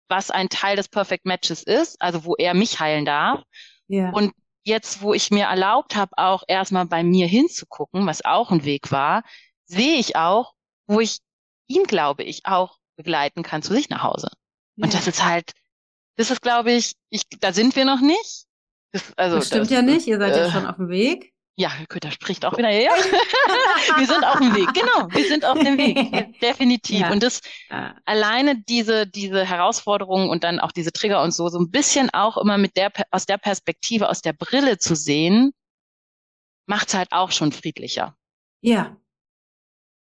was ein Teil des Perfect Matches ist, also wo er mich heilen darf. Ja. Und jetzt, wo ich mir erlaubt habe, auch erstmal bei mir hinzugucken, was auch ein Weg war, sehe ich auch, wo ich ihn, glaube ich, auch begleiten kann zu sich nach Hause. Ja. Und das ist halt, das ist, glaube ich, ich, da sind wir noch nicht. Das, also, das stimmt das, ja nicht, ihr seid äh, ja schon auf dem Weg. Ja, Köter spricht auch wieder. Ja, *laughs* wir sind auf dem Weg. Genau, wir sind auf dem Weg. *laughs* Definitiv. Ja. Und das ja. alleine diese, diese Herausforderungen und dann auch diese Trigger und so, so ein bisschen auch immer mit der, aus der Perspektive, aus der Brille zu sehen, macht es halt auch schon friedlicher. Ja.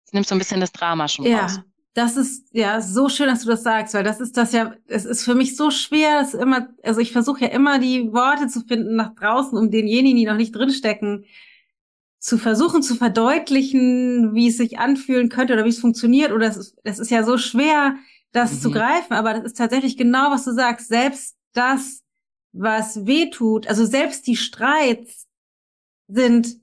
Es nimmt so ein bisschen das Drama schon ja. raus. Das ist ja so schön, dass du das sagst, weil das ist das ja, es ist für mich so schwer, dass immer, also ich versuche ja immer die Worte zu finden nach draußen, um denjenigen, die noch nicht drinstecken, zu versuchen zu verdeutlichen, wie es sich anfühlen könnte oder wie es funktioniert. Oder es ist, es ist ja so schwer, das mhm. zu greifen, aber das ist tatsächlich genau, was du sagst. Selbst das, was weh tut, also selbst die Streits sind,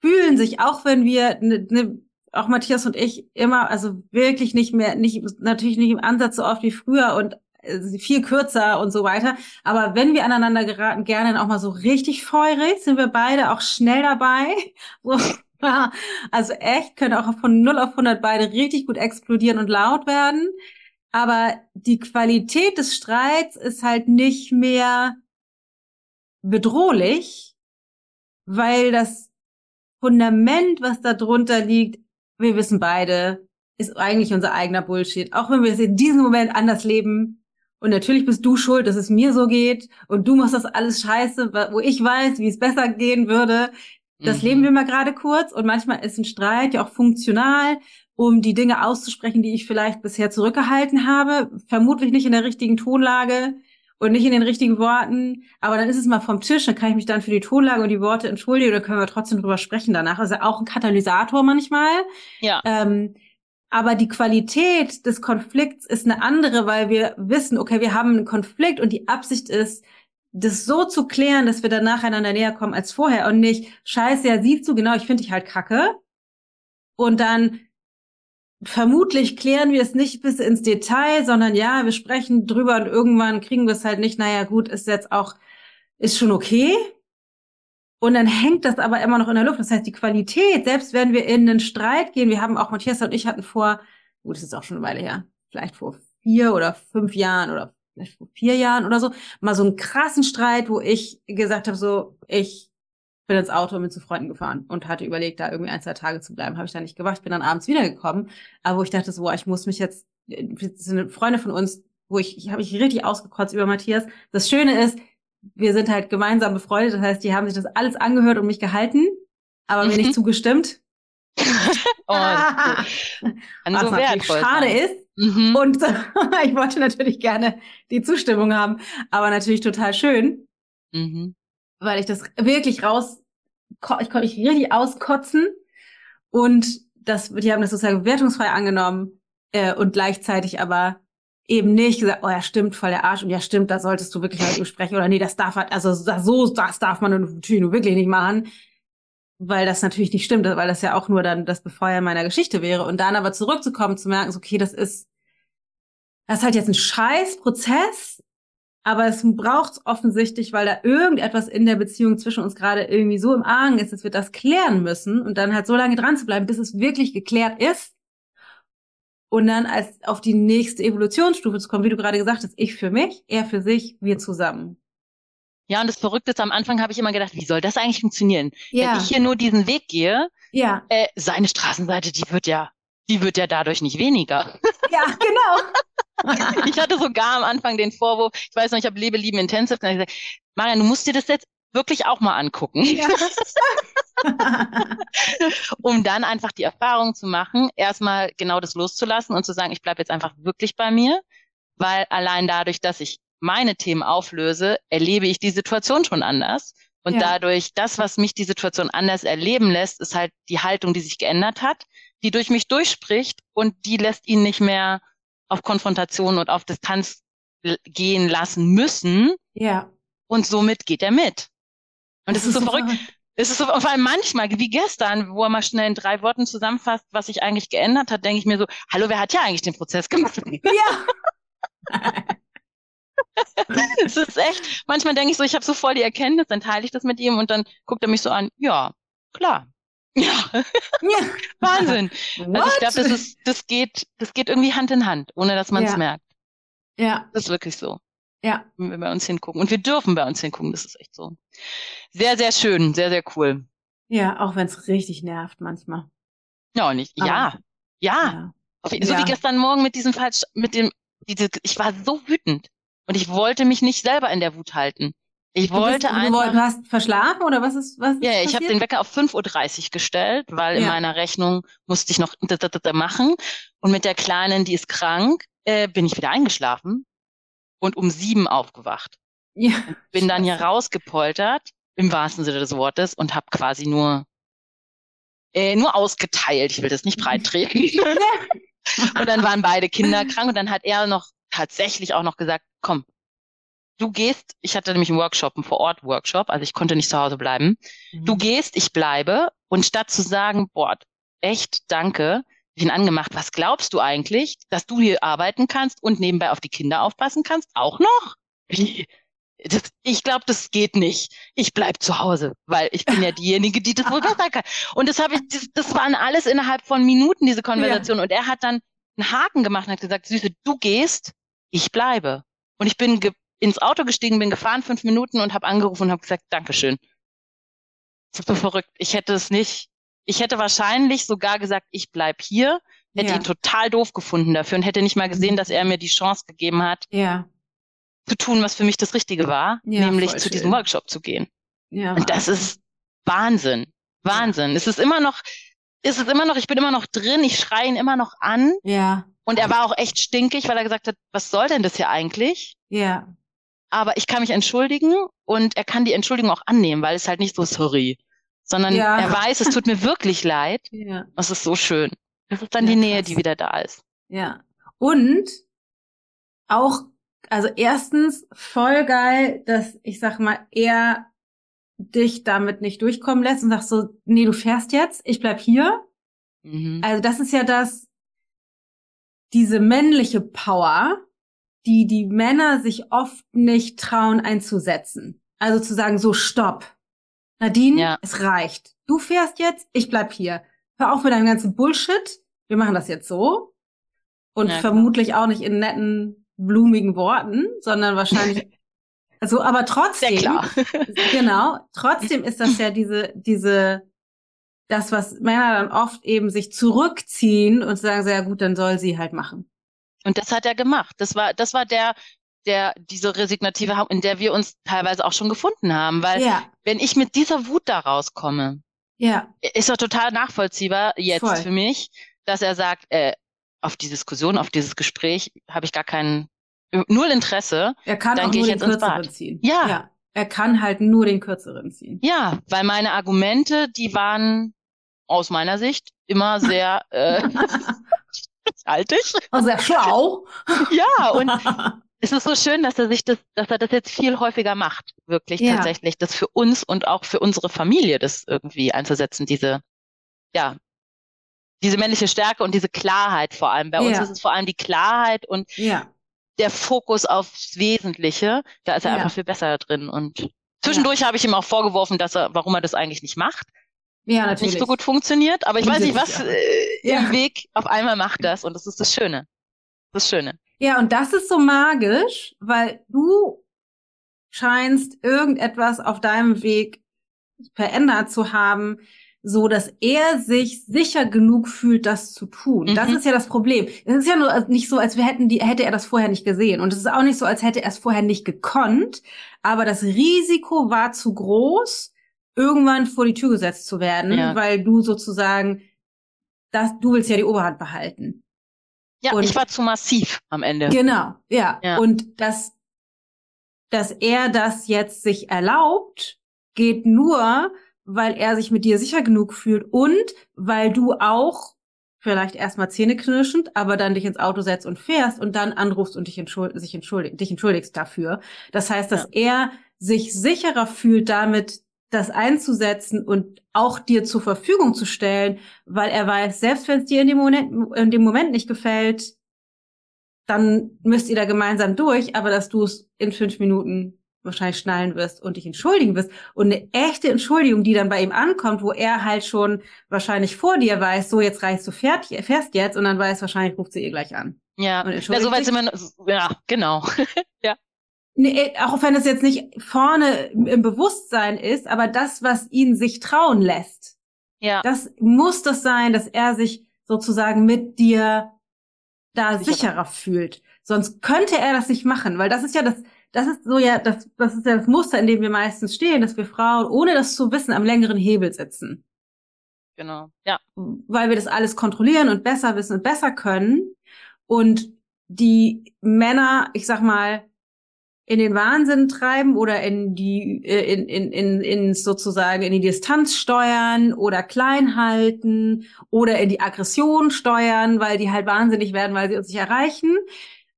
fühlen sich, auch wenn wir ne, ne, auch Matthias und ich immer, also wirklich nicht mehr, nicht, natürlich nicht im Ansatz so oft wie früher und äh, viel kürzer und so weiter. Aber wenn wir aneinander geraten, gerne auch mal so richtig feurig, sind wir beide auch schnell dabei. *laughs* So, also echt, können auch von 0 auf 100 beide richtig gut explodieren und laut werden. Aber die Qualität des Streits ist halt nicht mehr bedrohlich, weil das Fundament, was da drunter liegt, wir wissen beide, ist eigentlich unser eigener Bullshit. Auch wenn wir es in diesem Moment anders leben. Und natürlich bist du schuld, dass es mir so geht. Und du machst das alles scheiße, wo ich weiß, wie es besser gehen würde. Das mhm. leben wir mal gerade kurz. Und manchmal ist ein Streit ja auch funktional, um die Dinge auszusprechen, die ich vielleicht bisher zurückgehalten habe. Vermutlich nicht in der richtigen Tonlage und nicht in den richtigen Worten. Aber dann ist es mal vom Tisch, dann kann ich mich dann für die Tonlage und die Worte entschuldigen oder können wir trotzdem drüber sprechen danach. Also auch ein Katalysator manchmal. Ja. Ähm, aber die Qualität des Konflikts ist eine andere, weil wir wissen, okay, wir haben einen Konflikt und die Absicht ist, das so zu klären, dass wir danach einander näher kommen als vorher und nicht, scheiße, ja, siehst du, genau, ich finde dich halt kacke. Und dann vermutlich klären wir es nicht bis ins Detail, sondern ja, wir sprechen drüber und irgendwann kriegen wir es halt nicht, naja, gut, ist jetzt auch, ist schon okay. Und dann hängt das aber immer noch in der Luft. Das heißt, die Qualität, selbst wenn wir in einen Streit gehen, wir haben auch Matthias und ich hatten vor, gut, das ist auch schon eine Weile her, vielleicht vor vier oder fünf Jahren oder vielleicht vor vier Jahren oder so, mal so einen krassen Streit, wo ich gesagt habe, so, ich bin ins Auto und bin zu Freunden gefahren und hatte überlegt, da irgendwie ein, zwei Tage zu bleiben. Habe ich dann nicht gemacht, bin dann abends wiedergekommen. Aber wo ich dachte, so, ich muss mich jetzt, sind Freunde von uns, wo ich, ich habe ich richtig ausgekotzt über Matthias. Das Schöne ist, wir sind halt gemeinsam befreundet. Das heißt, die haben sich das alles angehört und mich gehalten, aber mir nicht mhm. zugestimmt. *laughs* oh, *laughs* Was so natürlich schade ist. Mhm. Und *laughs* ich wollte natürlich gerne die Zustimmung haben, aber natürlich total schön, mhm. Weil ich das wirklich raus, ich konnte mich richtig auskotzen. Und das, die haben das sozusagen wertungsfrei angenommen äh, und gleichzeitig aber eben nicht gesagt, oh ja, stimmt, voll der Arsch und ja, stimmt, da solltest du wirklich halt ihm sprechen oder nee, das darf halt, also so, das darf man natürlich nur wirklich nicht machen, weil das natürlich nicht stimmt, weil das ja auch nur dann das Befeuern meiner Geschichte wäre. Und dann aber zurückzukommen, zu merken, okay, das ist, das ist halt jetzt ein Scheißprozess, aber es braucht offensichtlich, weil da irgendetwas in der Beziehung zwischen uns gerade irgendwie so im Argen ist, dass wir das klären müssen und dann halt so lange dran zu bleiben, bis es wirklich geklärt ist und dann als auf die nächste Evolutionsstufe zu kommen, wie du gerade gesagt hast, ich für mich, er für sich, wir zusammen. Ja, und das Verrückte ist, am Anfang habe ich immer gedacht, wie soll das eigentlich funktionieren? Ja. Wenn ich hier nur diesen Weg gehe, ja. äh, seine Straßenseite, die wird ja, die wird ja dadurch nicht weniger. Ja, genau. *laughs* *laughs* ich hatte sogar am Anfang den Vorwurf, ich weiß noch, ich habe Lebe, Lieben, Intensive, dann habe ich gesagt, Marian, du musst dir das jetzt wirklich auch mal angucken. Ja. *laughs* um dann einfach die Erfahrung zu machen, erstmal genau das loszulassen und zu sagen, ich bleibe jetzt einfach wirklich bei mir, weil allein dadurch, dass ich meine Themen auflöse, erlebe ich die Situation schon anders. Und ja. dadurch, das, was mich die Situation anders erleben lässt, ist halt die Haltung, die sich geändert hat, die durch mich durchspricht und die lässt ihn nicht mehr auf Konfrontation und auf Distanz gehen lassen müssen. Ja. Und somit geht er mit. Und es ist so verrückt. Es ist so, vor allem manchmal, wie gestern, wo er mal schnell in drei Worten zusammenfasst, was sich eigentlich geändert hat, denke ich mir so, hallo, wer hat ja eigentlich den Prozess gemacht? *laughs* Ja. *laughs* es ist echt, manchmal denke ich so, ich habe so voll die Erkenntnis, dann teile ich das mit ihm und dann guckt er mich so an, ja, klar. Ja. ja. Wahnsinn. What? Also ich glaube, das ist, das geht, das geht irgendwie Hand in Hand, ohne dass man es ja. merkt. Ja. Das ist wirklich so. Ja. Wenn wir bei uns hingucken. Und wir dürfen bei uns hingucken, das ist echt so. Sehr, sehr schön, sehr, sehr cool. Ja, auch wenn es richtig nervt manchmal. Ja, nicht. Ja, ja. ja. So wie gestern Morgen mit diesem falsch, mit dem, diese, ich war so wütend. Und ich wollte mich nicht selber in der Wut halten. Ich du wollte bist, einfach. Du hast verschlafen oder was ist was? Ist ja, ich habe den Wecker auf 5.30 Uhr gestellt, weil ja. in meiner Rechnung musste ich noch machen. Und mit der Kleinen, die ist krank, äh, bin ich wieder eingeschlafen und um sieben aufgewacht. Ja. bin dann hier rausgepoltert, im wahrsten Sinne des Wortes, und habe quasi nur, äh, nur ausgeteilt. Ich will das nicht breit treten. *laughs* und dann waren beide Kinder krank und dann hat er noch tatsächlich auch noch gesagt, komm, du gehst, ich hatte nämlich einen Workshop, einen Vor-Ort-Workshop, also ich konnte nicht zu Hause bleiben. Mhm. Du gehst, ich bleibe. Und statt zu sagen, boah, echt, danke, ihn angemacht, was glaubst du eigentlich, dass du hier arbeiten kannst und nebenbei auf die Kinder aufpassen kannst? Auch noch? *laughs* Das, ich glaube, das geht nicht. Ich bleib zu Hause, weil ich bin ja *laughs* diejenige, die das wohl besser kann. Und das habe ich, das, das waren alles innerhalb von Minuten, diese Konversation. Ja. Und er hat dann einen Haken gemacht und hat gesagt, Süße, du gehst, ich bleibe. Und ich bin ins Auto gestiegen, bin gefahren fünf Minuten und habe angerufen und habe gesagt, Dankeschön. So verrückt. Ich hätte es nicht, ich hätte wahrscheinlich sogar gesagt, ich bleib hier, hätte Ja. ihn total doof gefunden dafür und hätte nicht mal gesehen, dass er mir die Chance gegeben hat, Ja. zu tun, was für mich das Richtige war, Ja, nämlich zu diesem Workshop zu gehen. Ja. Und das ist Wahnsinn. Wahnsinn. Es ist immer noch, es ist immer noch, ich bin immer noch drin, ich schreie ihn immer noch an. Ja. Und er war auch echt stinkig, weil er gesagt hat, was soll denn das hier eigentlich? Ja. Aber ich kann mich entschuldigen und er kann die Entschuldigung auch annehmen, weil es halt nicht so sorry, sondern Ja. er weiß, es tut mir *laughs* wirklich leid. Ja. Es ist so schön. Das ist dann Ja, die Nähe, krass. die wieder da ist. Ja. Und auch, also erstens voll geil, dass ich sag mal, er dich damit nicht durchkommen lässt und sagt so, nee, du fährst jetzt, ich bleib hier. Mhm. Also das ist ja das, diese männliche Power, die die Männer sich oft nicht trauen einzusetzen. Also zu sagen, so stopp. Nadine, Ja. es reicht. Du fährst jetzt, ich bleib hier. Hör auf mit deinem ganzen Bullshit. Wir machen das jetzt so. Und Ja, vermutlich auch nicht in netten, blumigen Worten, sondern wahrscheinlich, *laughs* also, aber Sehr trotzdem, *laughs* genau, trotzdem ist das ja diese, diese, das, was Männer dann oft eben sich zurückziehen und sagen, ja gut, dann soll sie halt machen. Und das hat er gemacht. Das war, das war der, der, diese resignative, Haltung, in der wir uns teilweise auch schon gefunden haben. Weil Ja, wenn ich mit dieser Wut da rauskomme, ja, ist doch total nachvollziehbar jetzt Voll. für mich, dass er sagt, äh, auf die Diskussion, auf dieses Gespräch habe ich gar kein, null Interesse. er kann Dann auch nur ich den jetzt kürzeren ziehen. Ja. ja. Er kann halt nur den kürzeren ziehen. Ja, weil meine Argumente, die waren aus meiner Sicht immer sehr äh, *laughs* *laughs* haltig. Oh, sehr schlau. *laughs* Ja, und *laughs* es ist so schön, dass er sich das, dass er das jetzt viel häufiger macht, wirklich Ja. tatsächlich, das für uns und auch für unsere Familie das irgendwie einzusetzen, diese, ja, diese männliche Stärke und diese Klarheit vor allem. Bei uns Ja. ist es vor allem die Klarheit und ja, der Fokus aufs Wesentliche. Da ist er einfach viel besser drin. Und zwischendurch habe ich ihm auch vorgeworfen, dass er, warum er das eigentlich nicht macht. Ja, natürlich. nicht so gut funktioniert, aber ich weiß nicht, was Grundsätzlich, äh, Ja. im Weg auf einmal macht das und das ist das Schöne. Das Schöne. Ja, und das ist so magisch, weil du scheinst irgendetwas auf deinem Weg verändert zu haben, so dass er sich sicher genug fühlt, das zu tun. Das Mhm. ist ja das Problem. Es ist ja nur nicht so, als wir hätten die, hätte er das vorher nicht gesehen. Und es ist auch nicht so, als hätte er es vorher nicht gekonnt. Aber das Risiko war zu groß, irgendwann vor die Tür gesetzt zu werden, Ja. weil du sozusagen, das, du willst ja die Oberhand behalten. Ja, Und- ich war zu massiv am Ende. Genau, ja. Ja. Und dass, dass er das jetzt sich erlaubt, geht nur, weil er sich mit dir sicher genug fühlt und weil du auch vielleicht erstmal zähneknirschend, aber dann dich ins Auto setzt und fährst und dann anrufst und dich, entschuld sich entschuldig dich entschuldigst dafür. Das heißt, dass er sich sicherer fühlt, damit das einzusetzen und auch dir zur Verfügung zu stellen, weil er weiß, selbst wenn es dir in dem, Moment, in dem Moment nicht gefällt, dann müsst ihr da gemeinsam durch, aber dass du es in fünf Minuten wahrscheinlich schnallen wirst und dich entschuldigen wirst. Und eine echte Entschuldigung, die dann bei ihm ankommt, wo er halt schon wahrscheinlich vor dir weiß, so jetzt reichst du, fährt, fährst jetzt und dann weiß wahrscheinlich, ruft sie ihr gleich an. Ja, ja entschuldigt so weit sich? sind wir, ja, genau. *laughs* Nee, auch wenn es jetzt nicht vorne im Bewusstsein ist, aber das, was ihn sich trauen lässt, Ja, das muss das sein, dass er sich sozusagen mit dir da Sicherer. sicherer, fühlt. Sonst könnte er das nicht machen, weil das ist ja das, das ist so ja, das, das ist ja das Muster, in dem wir meistens stehen, dass wir Frauen, ohne das zu wissen, am längeren Hebel sitzen. genau. Ja, Weil wir das alles kontrollieren und besser wissen und besser können. Und die Männer, ich sag mal, in den Wahnsinn treiben oder in die äh, in in in, in sozusagen in die Distanz steuern oder klein halten oder in die Aggression steuern, weil die halt wahnsinnig werden, weil sie uns nicht erreichen.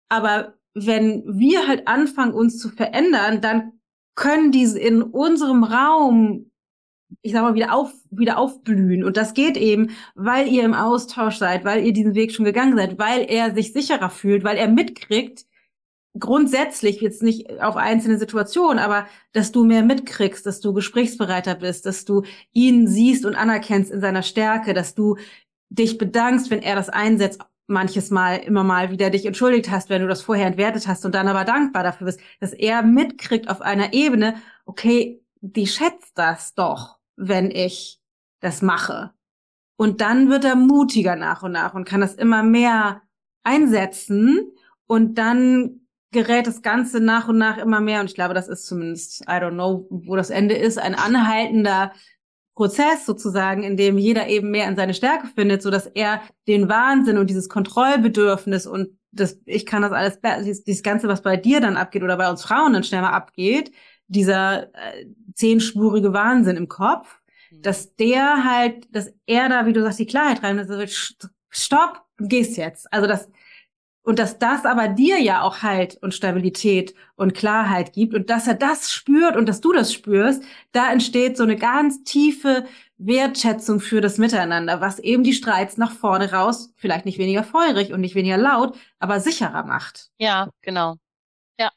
Aber wenn wir halt anfangen, uns zu verändern, dann können diese in unserem Raum, ich sag mal, wieder auf, wieder aufblühen. Und das geht eben, weil ihr im Austausch seid, weil ihr diesen Weg schon gegangen seid, weil er sich sicherer fühlt, weil er mitkriegt, grundsätzlich jetzt nicht auf einzelne Situationen, aber dass du mehr mitkriegst, dass du gesprächsbereiter bist, dass du ihn siehst und anerkennst in seiner Stärke, dass du dich bedankst, wenn er das einsetzt, manches Mal immer mal wieder dich entschuldigt hast, wenn du das vorher entwertet hast und dann aber dankbar dafür bist, dass er mitkriegt auf einer Ebene, okay, die schätzt das doch, wenn ich das mache. Und dann wird er mutiger nach und nach und kann das immer mehr einsetzen. Und dann gerät das Ganze nach und nach immer mehr. Und ich glaube, das ist zumindest, I don't know, wo das Ende ist, ein anhaltender Prozess sozusagen, in dem jeder eben mehr in seine Stärke findet, so dass er den Wahnsinn und dieses Kontrollbedürfnis und das, ich kann das alles, dieses, dieses Ganze, was bei dir dann abgeht oder bei uns Frauen dann schnell mal abgeht, dieser äh, zehnspurige Wahnsinn im Kopf, mhm. dass der halt, dass er da, wie du sagst, die Klarheit rein, also stopp, du gehst jetzt. Also das, und dass das aber dir ja auch Halt und Stabilität und Klarheit gibt und dass er das spürt und dass du das spürst, da entsteht so eine ganz tiefe Wertschätzung für das Miteinander, was eben die Streits nach vorne raus vielleicht nicht weniger feurig und nicht weniger laut, aber sicherer macht. Ja, genau. Ja,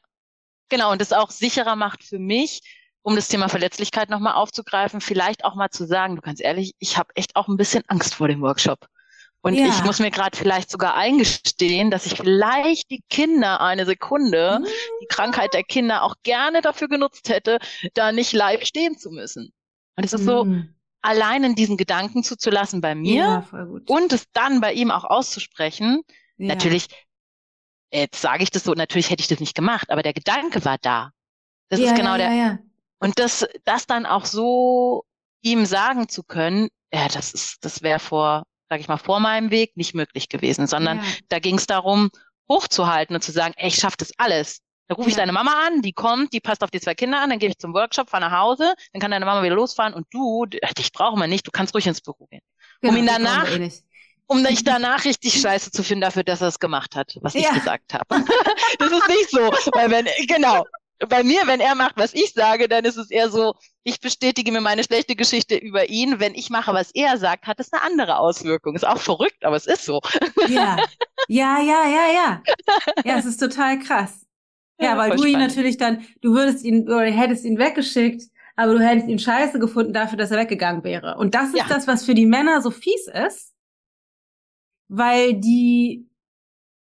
genau. Und das auch sicherer macht für mich, um das Thema Verletzlichkeit nochmal aufzugreifen, vielleicht auch mal zu sagen, du kannst ehrlich, ich habe echt auch ein bisschen Angst vor dem Workshop. Und ja. ich muss mir gerade vielleicht sogar eingestehen, dass ich vielleicht die Kinder eine Sekunde, mhm. die Krankheit der Kinder auch gerne dafür genutzt hätte, da nicht live stehen zu müssen. Und es ist mhm. so, allein in diesen Gedanken zuzulassen bei mir ja, und es dann bei ihm auch auszusprechen. Ja. Natürlich, jetzt sage ich das so, natürlich hätte ich das nicht gemacht, aber der Gedanke war da. Das ja, ist genau der. Und das, das dann auch so ihm sagen zu können, ja, das ist, das wäre vor, sage ich mal, vor meinem Weg nicht möglich gewesen, sondern da ging es darum, hochzuhalten und zu sagen, ey, ich schaffe das alles. Dann rufe ich deine Mama an, die kommt, die passt auf die zwei Kinder an, dann gehe ich zum Workshop, fahre nach Hause, dann kann deine Mama wieder losfahren und du, dich brauchen wir nicht, du kannst ruhig ins Büro gehen. Genau, um ihn danach, eh um dich *laughs* danach richtig scheiße zu finden dafür, dass er es gemacht hat, was ja. ich gesagt habe. *laughs* das ist nicht so, weil wenn, genau, bei mir, wenn er macht, was ich sage, dann ist es eher so, ich bestätige mir meine schlechte Geschichte über ihn. Wenn ich mache, was er sagt, hat es eine andere Auswirkung. Ist auch verrückt, aber es ist so. Ja, ja, ja, ja, ja. Ja, es ist total krass. Ja, weil du ihn natürlich dann, du würdest ihn oder hättest ihn weggeschickt, aber du hättest ihn scheiße gefunden dafür, dass er weggegangen wäre. Und das ist ja. das, was für die Männer so fies ist, weil die,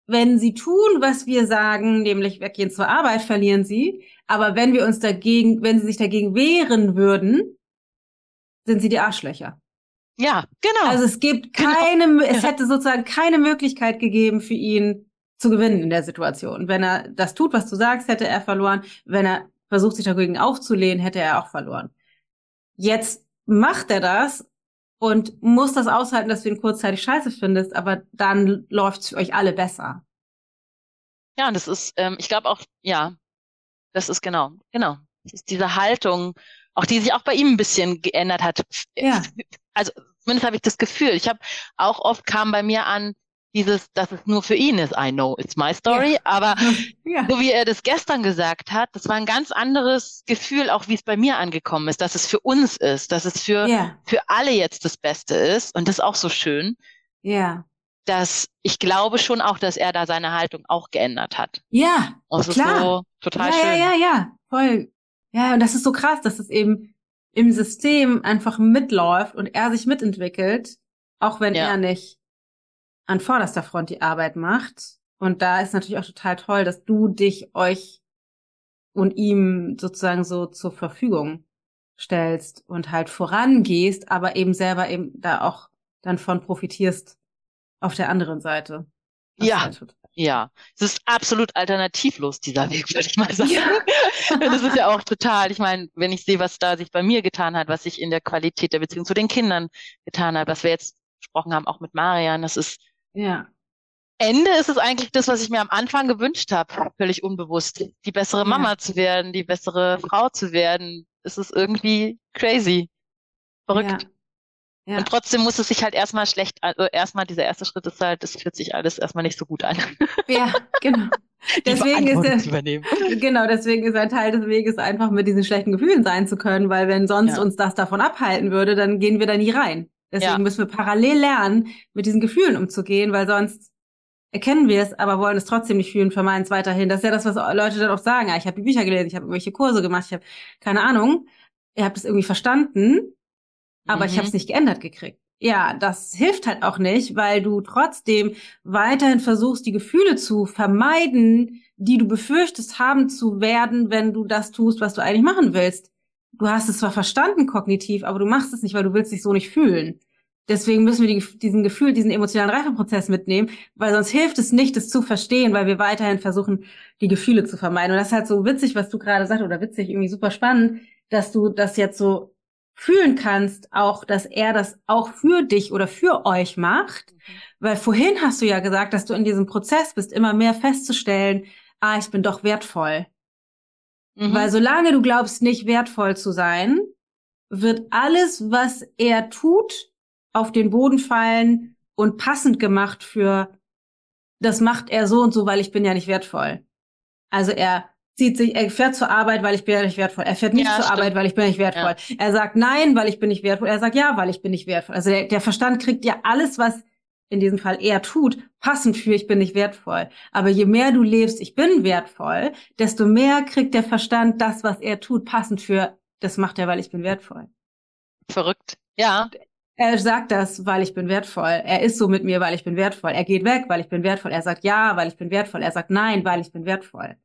wenn sie tun, was wir sagen, nämlich weggehen zur Arbeit, verlieren sie. Aber wenn wir uns dagegen, wenn sie sich dagegen wehren würden, sind sie die Arschlöcher. Ja, genau. Also es gibt genau. keine, genau. es hätte sozusagen keine Möglichkeit gegeben für ihn, zu gewinnen in der Situation. Wenn er das tut, was du sagst, hätte er verloren. Wenn er versucht, sich dagegen aufzulehnen, hätte er auch verloren. Jetzt macht er das und muss das aushalten, dass du ihn kurzzeitig scheiße findest, aber dann läuft's für euch alle besser. Ja, und das ist, ähm, ich glaube auch, ja, das ist genau, genau. Das ist diese Haltung, auch die sich auch bei ihm ein bisschen geändert hat. Ja. *laughs* Also zumindest habe ich das Gefühl. Ich habe auch oft kam bei mir an, dieses, dass es nur für ihn ist, I know, it's my story, ja. aber *laughs* ja. so wie er das gestern gesagt hat, das war ein ganz anderes Gefühl, auch wie es bei mir angekommen ist, dass es für uns ist, dass es für, ja. für alle jetzt das Beste ist und das ist auch so schön. Ja. Dass ich glaube schon auch, dass er da seine Haltung auch geändert hat. Ja, und das klar. Ist so total ja, schön. Ja, ja, ja, voll. Ja, und das ist so krass, dass es eben im System einfach mitläuft und er sich mitentwickelt, auch wenn er nicht an vorderster Front die Arbeit macht. Und da ist natürlich auch total toll, dass du dich euch und ihm sozusagen so zur Verfügung stellst und halt vorangehst, aber eben selber eben da auch dann von profitierst auf der anderen Seite. Ja, halt ja. Es ist absolut alternativlos, dieser Weg, würde ich mal sagen. Ja. *laughs* das ist ja auch total, ich meine, wenn ich sehe, was da sich bei mir getan hat, was sich in der Qualität der Beziehung zu den Kindern getan hat, was wir jetzt gesprochen haben, auch mit Marian, das ist ja. Ende ist es eigentlich das, was ich mir am Anfang gewünscht habe, völlig unbewusst. Die bessere Mama ja. zu werden, die bessere Frau zu werden. Es ist irgendwie crazy. Verrückt. Ja. Ja. Und trotzdem muss es sich halt erstmal schlecht, also erstmal dieser erste Schritt ist halt, das fühlt sich alles erstmal nicht so gut an. *laughs* Ja, genau. *laughs* deswegen ist der, *laughs* genau, deswegen ist ein Teil des Weges einfach mit diesen schlechten Gefühlen sein zu können, weil wenn sonst ja. uns das davon abhalten würde, dann gehen wir da nie rein. Deswegen ja. müssen wir parallel lernen, mit diesen Gefühlen umzugehen, weil sonst erkennen wir es, aber wollen es trotzdem nicht fühlen, vermeiden es weiterhin. Das ist ja das, was Leute dann oft sagen. Ja, ich habe die Bücher gelesen, ich habe irgendwelche Kurse gemacht, ich habe keine Ahnung. Ihr habt es irgendwie verstanden, aber mhm. ich habe es nicht geändert gekriegt. Ja, das hilft halt auch nicht, weil du trotzdem weiterhin versuchst, die Gefühle zu vermeiden, die du befürchtest haben zu werden, wenn du das tust, was du eigentlich machen willst du hast es zwar verstanden kognitiv, aber du machst es nicht, weil du willst dich so nicht fühlen. Deswegen müssen wir die, diesen Gefühl, diesen emotionalen Reifeprozess mitnehmen, weil sonst hilft es nicht, das zu verstehen, weil wir weiterhin versuchen, die Gefühle zu vermeiden. Und das ist halt so witzig, was du gerade sagst, oder witzig, irgendwie super spannend, dass du das jetzt so fühlen kannst, auch, dass er das auch für dich oder für euch macht. Mhm. Weil vorhin hast du ja gesagt, dass du in diesem Prozess bist, immer mehr festzustellen, ah, ich bin doch wertvoll. Mhm. Weil solange du glaubst, nicht wertvoll zu sein, wird alles, was er tut, auf den Boden fallen und passend gemacht für, das macht er so und so, weil ich bin ja nicht wertvoll. Also er zieht sich, er fährt zur Arbeit, weil ich bin ja nicht wertvoll. Er fährt nicht ja, zur stimmt. Arbeit, weil ich bin nicht wertvoll. Ja. Er sagt nein, weil ich bin nicht wertvoll. Er sagt ja, weil ich bin nicht wertvoll. Also der, der Verstand kriegt ja alles, was in diesem Fall er tut, passend für ich bin nicht wertvoll. Aber je mehr du lebst, ich bin wertvoll, desto mehr kriegt der Verstand das, was er tut, passend für das macht er, weil ich bin wertvoll. Verrückt. Ja. Er sagt das, weil ich bin wertvoll. Er ist so mit mir, weil ich bin wertvoll. Er geht weg, weil ich bin wertvoll. Er sagt ja, weil ich bin wertvoll. Er sagt nein, weil ich bin wertvoll.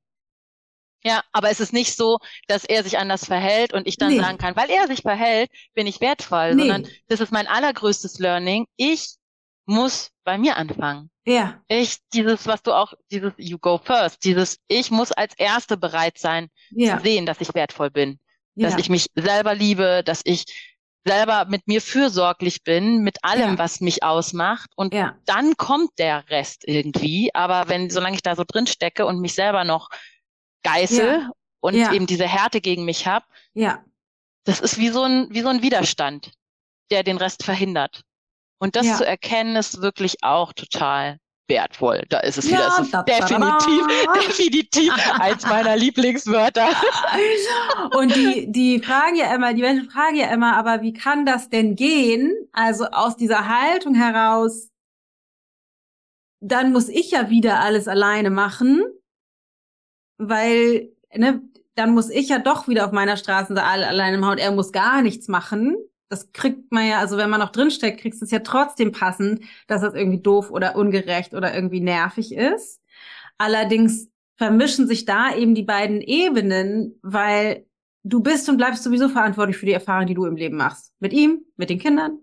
Ja, aber es ist nicht so, dass er sich anders verhält und ich dann nee. sagen kann, weil er sich verhält, bin ich wertvoll, nee. sondern das ist mein allergrößtes Learning. Ich muss bei mir anfangen. Ja. Ich, dieses, was du auch, dieses You go first, dieses, ich muss als Erste bereit sein, ja. zu sehen, dass ich wertvoll bin. Ja. Dass ich mich selber liebe, dass ich selber mit mir fürsorglich bin, mit allem, ja. was mich ausmacht. Und dann kommt der Rest irgendwie. Aber wenn, solange ich da so drin stecke und mich selber noch geißel und eben diese Härte gegen mich habe, ja. das ist wie so ein, wie so ein Widerstand, der den Rest verhindert. Und das zu erkennen, ist wirklich auch total wertvoll. Da ist es ja, wieder. Es ist definitiv, *laughs* definitiv eins meiner Lieblingswörter. *laughs* Und die, die fragen ja immer, die Menschen fragen ja immer, aber wie kann das denn gehen? Also aus dieser Haltung heraus, dann muss ich ja wieder alles alleine machen, weil, ne, dann muss ich ja doch wieder auf meiner Straße alleine machen und er muss gar nichts machen das kriegt man ja, also wenn man noch drinsteckt, kriegst du es ja trotzdem passend, dass das irgendwie doof oder ungerecht oder irgendwie nervig ist. Allerdings vermischen sich da eben die beiden Ebenen, weil du bist und bleibst sowieso verantwortlich für die Erfahrung, die du im Leben machst. Mit ihm, mit den Kindern,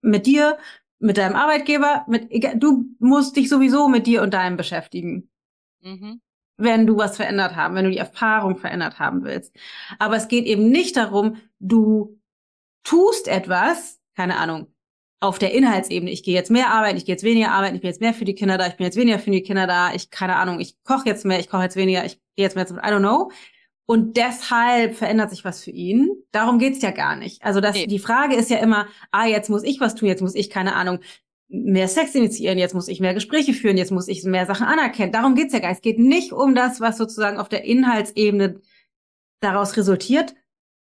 mit dir, mit deinem Arbeitgeber, mit, du musst dich sowieso mit dir und deinem beschäftigen. Mhm. Wenn du was verändert haben, wenn du die Erfahrung verändert haben willst. Aber es geht eben nicht darum, du tust etwas, keine Ahnung, auf der Inhaltsebene, ich gehe jetzt mehr arbeiten, ich gehe jetzt weniger arbeiten, ich bin jetzt mehr für die Kinder da, ich bin jetzt weniger für die Kinder da, ich, keine Ahnung, ich koche jetzt mehr, ich koche jetzt weniger, ich gehe jetzt mehr zum, I don't know. Und deshalb verändert sich was für ihn. Darum geht's ja gar nicht. Also das, nee. die Frage ist ja immer, ah, jetzt muss ich was tun, jetzt muss ich, keine Ahnung, mehr Sex initiieren, jetzt muss ich mehr Gespräche führen, jetzt muss ich mehr Sachen anerkennen. Darum geht's ja gar nicht. Es geht nicht um das, was sozusagen auf der Inhaltsebene daraus resultiert,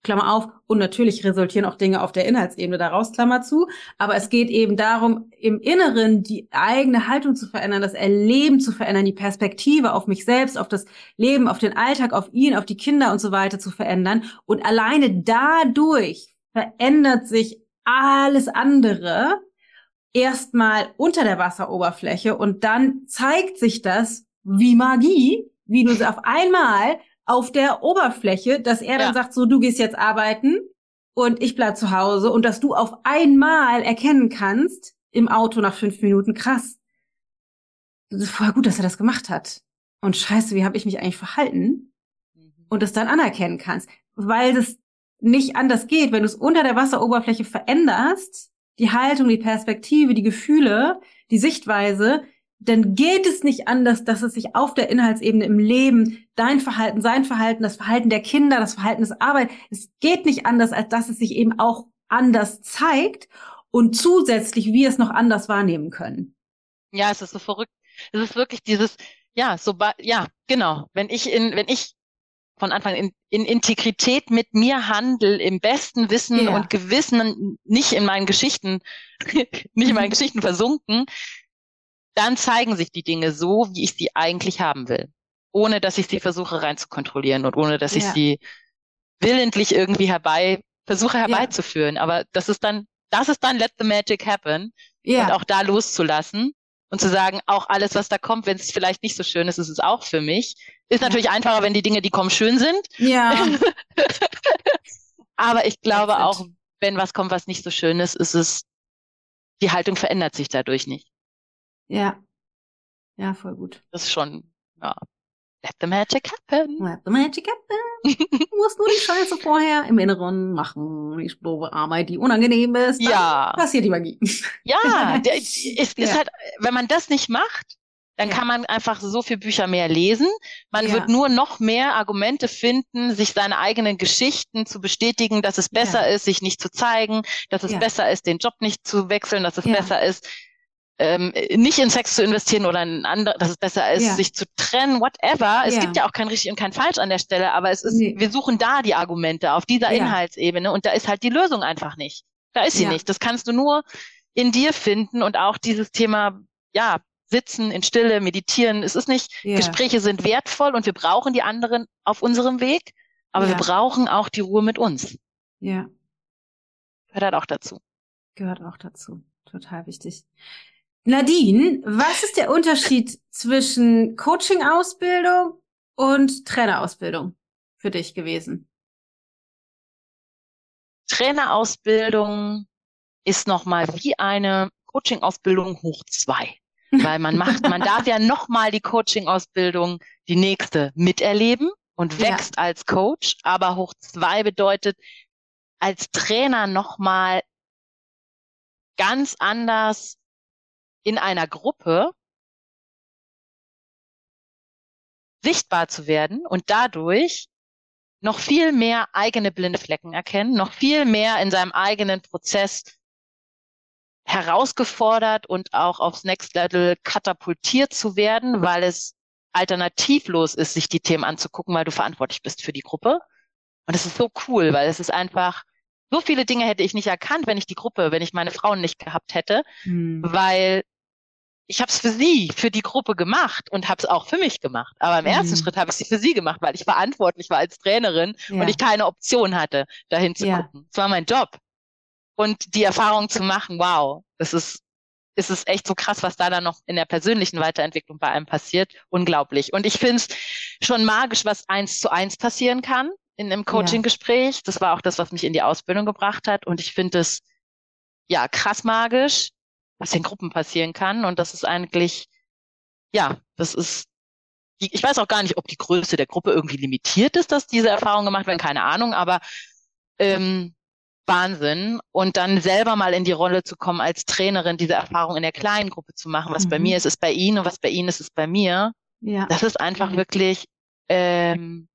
Klammer auf, und natürlich resultieren auch Dinge auf der Inhaltsebene daraus, Klammer zu. Aber es geht eben darum, im Inneren die eigene Haltung zu verändern, das Erleben zu verändern, die Perspektive auf mich selbst, auf das Leben, auf den Alltag, auf ihn, auf die Kinder und so weiter zu verändern. Und alleine dadurch verändert sich alles andere erstmal unter der Wasseroberfläche und dann zeigt sich das wie Magie, wie du auf einmal auf der Oberfläche, dass er dann ja. sagt, so, du gehst jetzt arbeiten und ich bleib zu Hause und dass du auf einmal erkennen kannst im Auto nach fünf Minuten, krass. Das ist voll gut, dass er das gemacht hat. Und scheiße, wie habe ich mich eigentlich verhalten? Mhm. Und das dann anerkennen kannst. Weil das nicht anders geht, wenn du es unter der Wasseroberfläche veränderst, die Haltung, die Perspektive, die Gefühle, die Sichtweise, dann geht es nicht anders, dass es sich auf der Inhaltsebene im Leben, dein Verhalten, sein Verhalten, das Verhalten der Kinder, das Verhalten des Arbeit, es geht nicht anders, als dass es sich eben auch anders zeigt und zusätzlich wir es noch anders wahrnehmen können. Ja, es ist so verrückt. Es ist wirklich dieses, ja, so, ja, genau. Wenn ich in, wenn ich von Anfang in, in Integrität mit mir handel, im besten Wissen ja. und Gewissen, nicht in meinen Geschichten, *laughs* nicht in meinen *laughs* Geschichten versunken, dann zeigen sich die Dinge so, wie ich sie eigentlich haben will. Ohne dass ich sie versuche rein zu kontrollieren und ohne dass ja. ich sie willentlich irgendwie herbei, versuche herbeizuführen. Ja. Aber das ist dann, das ist dann let the magic happen. Ja. Und auch da loszulassen und zu sagen, auch alles, was da kommt, wenn es vielleicht nicht so schön ist, ist es auch für mich. Ist natürlich ja. einfacher, wenn die Dinge, die kommen, schön sind. Ja. *laughs* Aber ich glaube auch, wenn was kommt, was nicht so schön ist, ist es die Haltung verändert sich dadurch nicht. Ja. Ja, voll gut. Das ist schon, ja. Let the magic happen. Let the magic happen. Du musst nur die Scheiße *laughs* vorher im Inneren machen. Die doofe Arbeit, die unangenehm ist. Ja. Passiert die Magie. Ja, *laughs* der, es ist Ja. halt, wenn man das nicht macht, dann Ja. kann man einfach so viel Bücher mehr lesen. Man Ja. wird nur noch mehr Argumente finden, sich seine eigenen Geschichten zu bestätigen, dass es besser ist, sich nicht zu zeigen, dass es besser ist, den Job nicht zu wechseln, dass es besser ist, ähm, nicht in Sex zu investieren oder in andere, dass es besser ist, Ja. sich zu trennen, whatever. Es Ja. gibt ja auch kein richtig und kein falsch an der Stelle, aber es ist, Nee. wir suchen da die Argumente auf dieser Ja. Inhaltsebene und da ist halt die Lösung einfach nicht. Da ist sie nicht. Das kannst du nur in dir finden und auch dieses Thema, ja, sitzen in Stille, meditieren. Es ist nicht. Gespräche sind wertvoll und wir brauchen die anderen auf unserem Weg, aber wir brauchen auch die Ruhe mit uns. Ja. Gehört halt auch dazu. Gehört auch dazu. Total wichtig. Nadine, was ist der Unterschied zwischen Coaching-Ausbildung und Trainerausbildung für dich gewesen? Trainerausbildung ist nochmal wie eine Coaching-Ausbildung hoch zwei. Weil man macht, man darf ja nochmal die Coaching-Ausbildung, die nächste, miterleben und Ja. wächst als Coach. Aber hoch zwei bedeutet, als Trainer nochmal ganz anders in einer Gruppe sichtbar zu werden und dadurch noch viel mehr eigene blinde Flecken erkennen, noch viel mehr in seinem eigenen Prozess herausgefordert und auch aufs Next Level katapultiert zu werden, weil es alternativlos ist, sich die Themen anzugucken, weil du verantwortlich bist für die Gruppe. Und es ist so cool, weil es ist einfach, so viele Dinge hätte ich nicht erkannt, wenn ich die Gruppe, wenn ich meine Frauen nicht gehabt hätte, Hm. weil ich habe es für sie, für die Gruppe gemacht und habe es auch für mich gemacht. Aber im ersten Mhm. Schritt habe ich sie für sie gemacht, weil ich verantwortlich war als Trainerin Ja. und ich keine Option hatte, dahin zu Ja. gucken. Es war mein Job. Und die Erfahrung zu machen, wow, das ist, es ist echt so krass, was da dann noch in der persönlichen Weiterentwicklung bei einem passiert. Unglaublich. Und ich finde es schon magisch, was eins zu eins passieren kann in einem Coaching-Gespräch. Das war auch das, was mich in die Ausbildung gebracht hat. Und ich finde es, ja, krass magisch, was in Gruppen passieren kann. Und das ist eigentlich, ja, das ist, ich weiß auch gar nicht, ob die Größe der Gruppe irgendwie limitiert ist, dass diese Erfahrungen gemacht werden, keine Ahnung, aber ähm, Wahnsinn. Und dann selber mal in die Rolle zu kommen als Trainerin, diese Erfahrung in der kleinen Gruppe zu machen. Was bei Mhm. mir ist, ist bei Ihnen und was bei Ihnen ist, ist bei mir. Ja. Das ist einfach wirklich, ähm,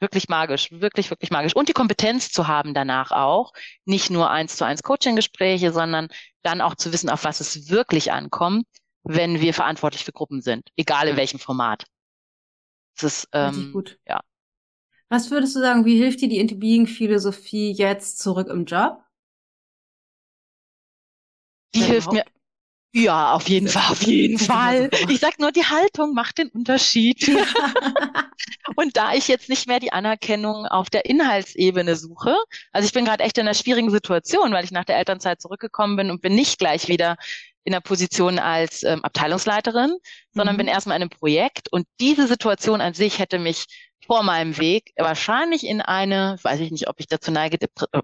wirklich magisch, wirklich, wirklich magisch. Und die Kompetenz zu haben danach auch, nicht nur eins zu eins Coaching-Gespräche, sondern dann auch zu wissen, auf was es wirklich ankommt, wenn wir verantwortlich für Gruppen sind, egal in welchem Format. Das ist, ähm, gut. ja. Was würdest du sagen, wie hilft dir die Into-Being-Philosophie jetzt zurück im Job? die Wenn hilft mir? Ja, auf jeden Fall, auf jeden Fall. Ich sag nur, die Haltung macht den Unterschied. *laughs* Und da ich jetzt nicht mehr die Anerkennung auf der Inhaltsebene suche, also ich bin gerade echt in einer schwierigen Situation, weil ich nach der Elternzeit zurückgekommen bin und bin nicht gleich wieder in der Position als ähm, Abteilungsleiterin, sondern Mhm. bin erstmal in einem Projekt. Und diese Situation an sich hätte mich vor meinem Weg wahrscheinlich in eine, weiß ich nicht, ob ich dazu neige, Depre äh,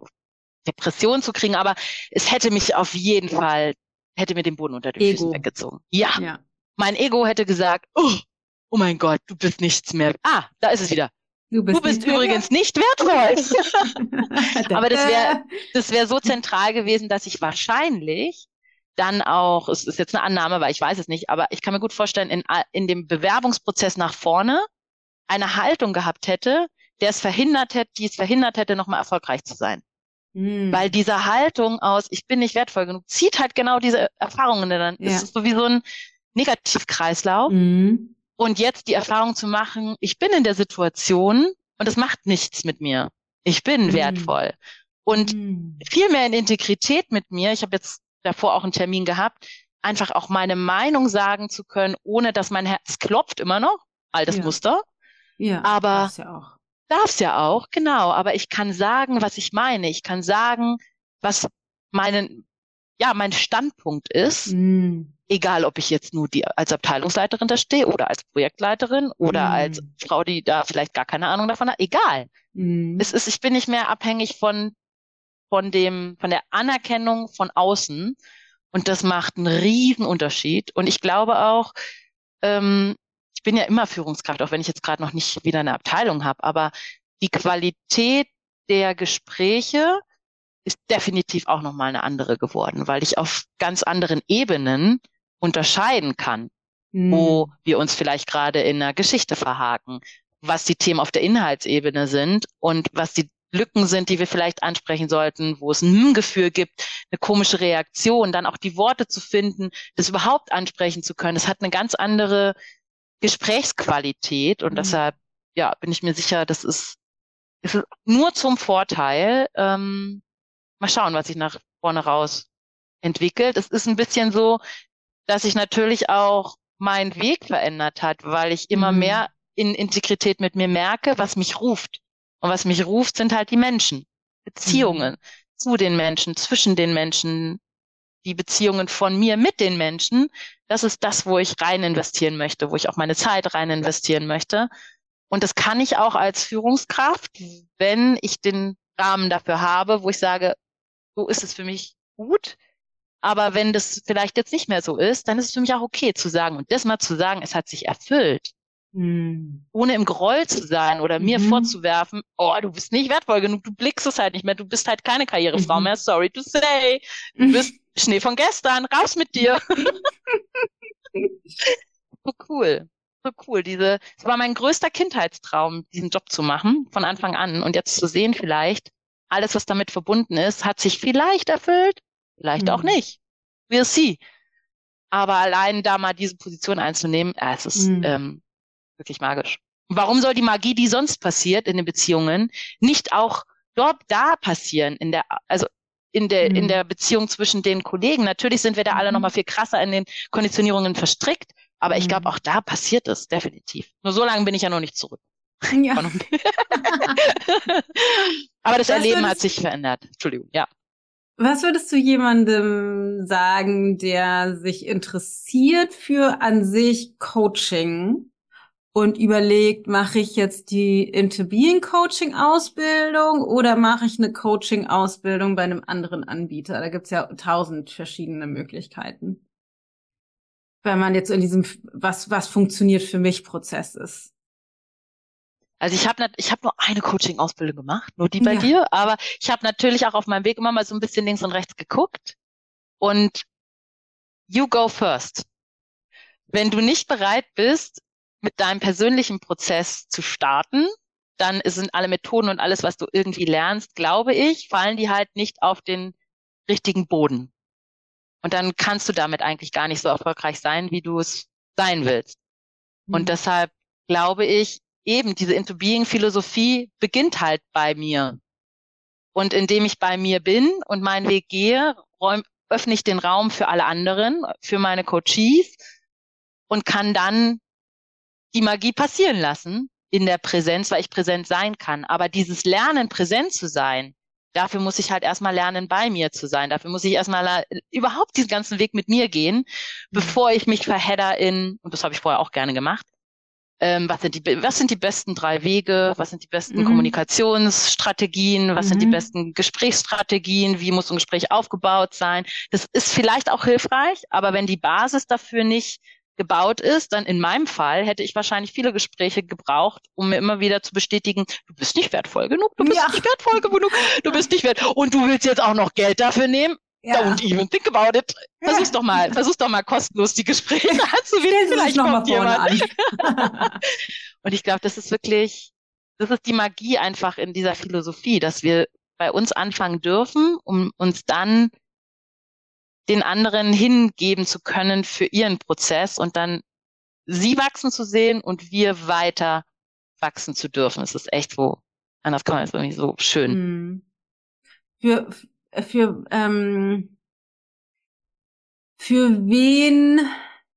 Depression zu kriegen, aber es hätte mich auf jeden Fall, hätte mir den Boden unter den Ego. Füßen weggezogen. Ja, ja. mein Ego hätte gesagt, oh, oh mein Gott, du bist nichts mehr. Ah, da ist es wieder. Du bist, Du bist nicht mehr übrigens nicht wertvoll. wert. *laughs* Aber das wär- Äh, Das wäre so zentral gewesen, dass ich wahrscheinlich dann auch, es ist jetzt eine Annahme, weil ich weiß es nicht, aber ich kann mir gut vorstellen, in, in dem Bewerbungsprozess nach vorne eine Haltung gehabt hätte, der es verhindert hätte, die es verhindert hätte, nochmal erfolgreich zu sein. Hm. Weil diese Haltung aus, ich bin nicht wertvoll genug, zieht halt genau diese Erfahrungen dann. Ja. Es ist so wie so ein Negativkreislauf. Mhm. Und jetzt die Erfahrung zu machen, ich bin in der Situation und es macht nichts mit mir. Ich bin Mhm. wertvoll. Und Mhm. viel mehr in Integrität mit mir. Ich habe jetzt davor auch einen Termin gehabt, einfach auch meine Meinung sagen zu können, ohne dass mein Herz klopft immer noch. Altes Ja. Muster. Ja, Aber- ja auch. Darf's ja auch, genau. Aber ich kann sagen, was ich meine. Ich kann sagen, was meinen, ja, mein Standpunkt ist. Mhm. Egal, ob ich jetzt nur die als Abteilungsleiterin da stehe oder als Projektleiterin oder Mhm. als Frau, die da vielleicht gar keine Ahnung davon hat. Egal. Mhm. Es ist, ich bin nicht mehr abhängig von, von dem, von der Anerkennung von außen. Und das macht einen riesen Unterschied. Und ich glaube auch, ähm, bin ja immer Führungskraft, auch wenn ich jetzt gerade noch nicht wieder eine Abteilung habe, aber die Qualität der Gespräche ist definitiv auch nochmal eine andere geworden, weil ich auf ganz anderen Ebenen unterscheiden kann, mhm. wo wir uns vielleicht gerade in einer Geschichte verhaken, was die Themen auf der Inhaltsebene sind und was die Lücken sind, die wir vielleicht ansprechen sollten, wo es ein Hm-Gefühl gibt, eine komische Reaktion, dann auch die Worte zu finden, das überhaupt ansprechen zu können. Es hat eine ganz andere Gesprächsqualität und mhm. deshalb, ja, bin ich mir sicher, das ist, ist nur zum Vorteil. Ähm, mal schauen, was sich nach vorne raus entwickelt. Es ist ein bisschen so, dass sich natürlich auch mein Weg verändert hat, weil ich immer mhm. mehr in Integrität mit mir merke, was mich ruft. Und was mich ruft, sind halt die Menschen, Beziehungen mhm. zu den Menschen, zwischen den Menschen, die Beziehungen von mir mit den Menschen. Das ist das, wo ich rein investieren möchte, wo ich auch meine Zeit rein investieren möchte. Und das kann ich auch als Führungskraft, wenn ich den Rahmen dafür habe, wo ich sage, so ist es für mich gut. Aber wenn das vielleicht jetzt nicht mehr so ist, dann ist es für mich auch okay zu sagen und das mal zu sagen, es hat sich erfüllt. Mhm. Ohne im Groll zu sein oder mir mhm. vorzuwerfen, oh, du bist nicht wertvoll genug, du blickst es halt nicht mehr, du bist halt keine Karrierefrau mhm. mehr, sorry to say. Du bist *laughs* Schnee von gestern, raus mit dir. *laughs* so cool. So cool. Diese, es war mein größter Kindheitstraum, diesen Job zu machen, von Anfang an. Und jetzt zu sehen vielleicht, alles, was damit verbunden ist, hat sich vielleicht erfüllt, vielleicht auch mhm. nicht. We'll see. Aber allein da mal diese Position einzunehmen, ja, es ist mhm. ähm, wirklich magisch. Warum soll die Magie, die sonst passiert in den Beziehungen, nicht auch dort da passieren in der, also in der, mhm. in der Beziehung zwischen den Kollegen? Natürlich sind wir da alle mhm. noch mal viel krasser in den Konditionierungen verstrickt, aber ich glaube, mhm. auch da passiert es definitiv. Nur so lange bin ich ja noch nicht zurück. Ja. *laughs* aber das Was Erleben hat sich verändert. Entschuldigung, ja. Was würdest du jemandem sagen, der sich interessiert für an sich Coaching und überlegt, mache ich jetzt die Into Being Coaching Ausbildung oder mache ich eine Coaching Ausbildung bei einem anderen Anbieter? Da gibt's ja tausend verschiedene Möglichkeiten. Wenn man jetzt in diesem was was funktioniert für mich Prozess ist. Also ich habe ich hab nur eine Coaching-Ausbildung gemacht, nur die bei ja. dir, aber ich habe natürlich auch auf meinem Weg immer mal so ein bisschen links und rechts geguckt und you go first. Wenn du nicht bereit bist, mit deinem persönlichen Prozess zu starten, dann sind alle Methoden und alles, was du irgendwie lernst, glaube ich, fallen die halt nicht auf den richtigen Boden. Und dann kannst du damit eigentlich gar nicht so erfolgreich sein, wie du es sein willst. Mhm. Und deshalb glaube ich, eben diese Into Being Philosophie beginnt halt bei mir. Und indem ich bei mir bin und meinen Weg gehe, räum, öffne ich den Raum für alle anderen, für meine Coaches und kann dann die Magie passieren lassen in der Präsenz, weil ich präsent sein kann. Aber dieses Lernen, präsent zu sein, dafür muss ich halt erstmal lernen, bei mir zu sein. Dafür muss ich erstmal überhaupt diesen ganzen Weg mit mir gehen, mhm. bevor ich mich verhedder in, und das habe ich vorher auch gerne gemacht, ähm, was, sind die, was sind die besten drei Wege, was sind die besten mhm. Kommunikationsstrategien, was mhm. sind die mhm. besten Gesprächsstrategien, wie muss ein Gespräch aufgebaut sein. Das ist vielleicht auch hilfreich, aber wenn die Basis dafür nicht gebaut ist, dann in meinem Fall hätte ich wahrscheinlich viele Gespräche gebraucht, um mir immer wieder zu bestätigen, du bist nicht wertvoll genug, du bist ja. nicht wertvoll genug, du bist nicht wert und du willst jetzt auch noch Geld dafür nehmen. Ja. Don't even think about it. Versuch's doch mal, versuch's doch mal kostenlos die Gespräche anzuwählen. Vielleicht noch mal vorne an. *laughs* *laughs* und ich glaube, das ist wirklich, das ist die Magie einfach in dieser Philosophie, dass wir bei uns anfangen dürfen, um uns dann den anderen hingeben zu können für ihren Prozess und dann sie wachsen zu sehen und wir weiter wachsen zu dürfen. Es ist echt so, anders kann man es irgendwie so schön. Hm. Für, für, ähm, für wen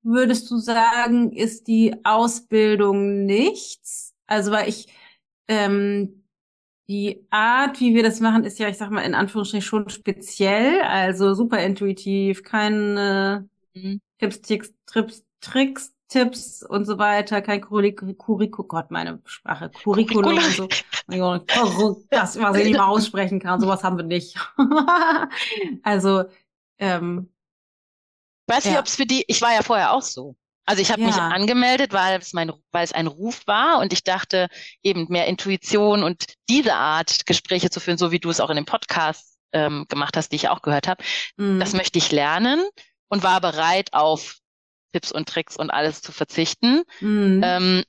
würdest du sagen, ist die Ausbildung nichts? Also, weil ich, ähm, die Art, wie wir das machen, ist ja, ich sag mal, in Anführungsstrichen schon speziell, also super intuitiv, keine mhm. Tipps, Tricks, Trips, Tricks, Tipps und so weiter, kein Curriculum, Gott, meine Sprache, Curriculum und so. Das, was ich nicht mal aussprechen kann, sowas haben wir nicht. *laughs* also, ähm, weiß nicht, ob es für die, ich war ja vorher auch so. Also ich habe ja. mich angemeldet, weil es mein, weil es ein Ruf war und ich dachte eben mehr Intuition und diese Art Gespräche zu führen, so wie du es auch in dem Podcast ähm, gemacht hast, die ich auch gehört habe, mhm. das möchte ich lernen und war bereit auf Tipps und Tricks und alles zu verzichten. Mhm. Ähm,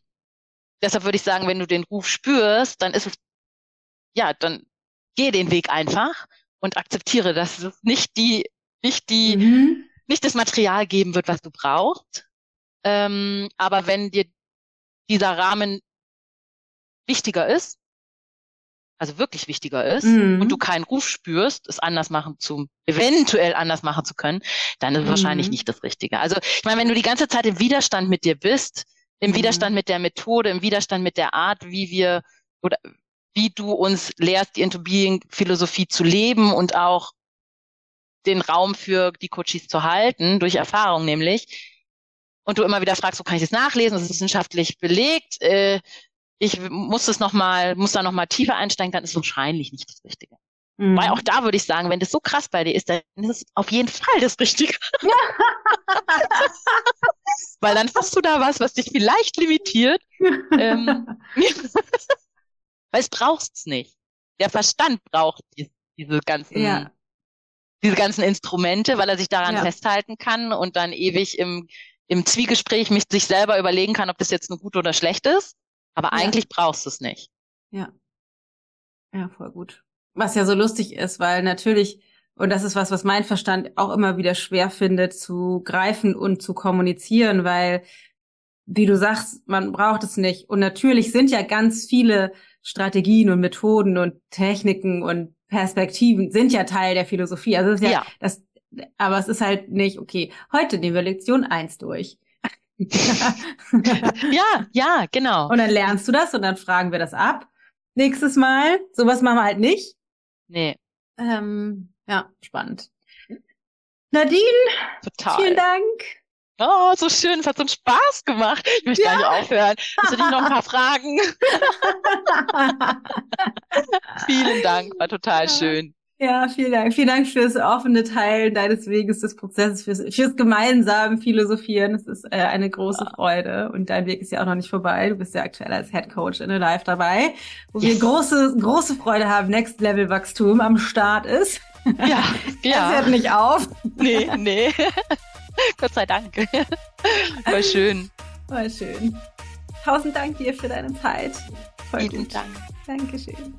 deshalb würde ich sagen, wenn du den Ruf spürst, dann ist es ja, dann geh den Weg einfach und akzeptiere, dass es nicht die, nicht die, mhm. nicht das Material geben wird, was du brauchst. Ähm, aber wenn dir dieser Rahmen wichtiger ist, also wirklich wichtiger ist, mhm. und du keinen Ruf spürst, es anders machen zu, eventuell anders machen zu können, dann ist es mhm. wahrscheinlich nicht das Richtige. Also ich meine, wenn du die ganze Zeit im Widerstand mit dir bist, im mhm. Widerstand mit der Methode, im Widerstand mit der Art, wie wir oder wie du uns lehrst, die Into Being Philosophie zu leben und auch den Raum für die Coaches zu halten, durch Erfahrung nämlich. Und du immer wieder fragst, wo kann ich das nachlesen? Das ist wissenschaftlich belegt. Äh, ich muss das noch mal, muss da noch mal tiefer einsteigen, dann ist wahrscheinlich nicht das Richtige. Mhm. Weil auch da würde ich sagen, wenn das so krass bei dir ist, dann ist es auf jeden Fall das Richtige. *laughs* Weil dann hast du da was, was dich vielleicht limitiert. ähm, *laughs* weil es braucht's nicht. Der Verstand braucht die, diese ganzen, ja. diese ganzen Instrumente, weil er sich daran ja. festhalten kann und dann ewig im, im Zwiegespräch mich sich selber überlegen kann, ob das jetzt nur gut oder schlecht ist. Aber ja. eigentlich brauchst du es nicht. Ja. Ja, voll gut. Was ja so lustig ist, weil natürlich, und das ist was, was mein Verstand auch immer wieder schwer findet, zu greifen und zu kommunizieren, weil, wie du sagst, man braucht es nicht. Und natürlich sind ja ganz viele Strategien und Methoden und Techniken und Perspektiven sind ja Teil der Philosophie. Also ist ja, ja. das, aber es ist halt nicht, okay, heute nehmen wir Lektion eins durch. *laughs* ja, ja, genau. Und dann lernst du das und dann fragen wir das ab. Nächstes Mal. Sowas machen wir halt nicht. Nee. Ähm, ja, spannend. Nadine, Total. vielen Dank. Oh, so schön, es hat so einen Spaß gemacht. Ich möchte ja. gar nicht aufhören. Hast du dich noch ein paar *laughs* Fragen? *laughs* Vielen Dank, war total schön. Ja, vielen Dank. Vielen Dank fürs offene Teilen deines Weges des Prozesses, fürs, fürs gemeinsame Philosophieren. Es ist äh, eine große ja. Freude. Und dein Weg ist ja auch noch nicht vorbei. Du bist ja aktuell als Head Coach in Live dabei, wo yes. wir große, große Freude haben, Next Level Wachstum am Start ist. Ja, *laughs* ja. Das hört nicht auf. Nee, nee. *laughs* Gott sei Dank. War schön. War schön. Tausend Dank dir für deine Zeit. Voll Vielen gut. Dank. Dankeschön.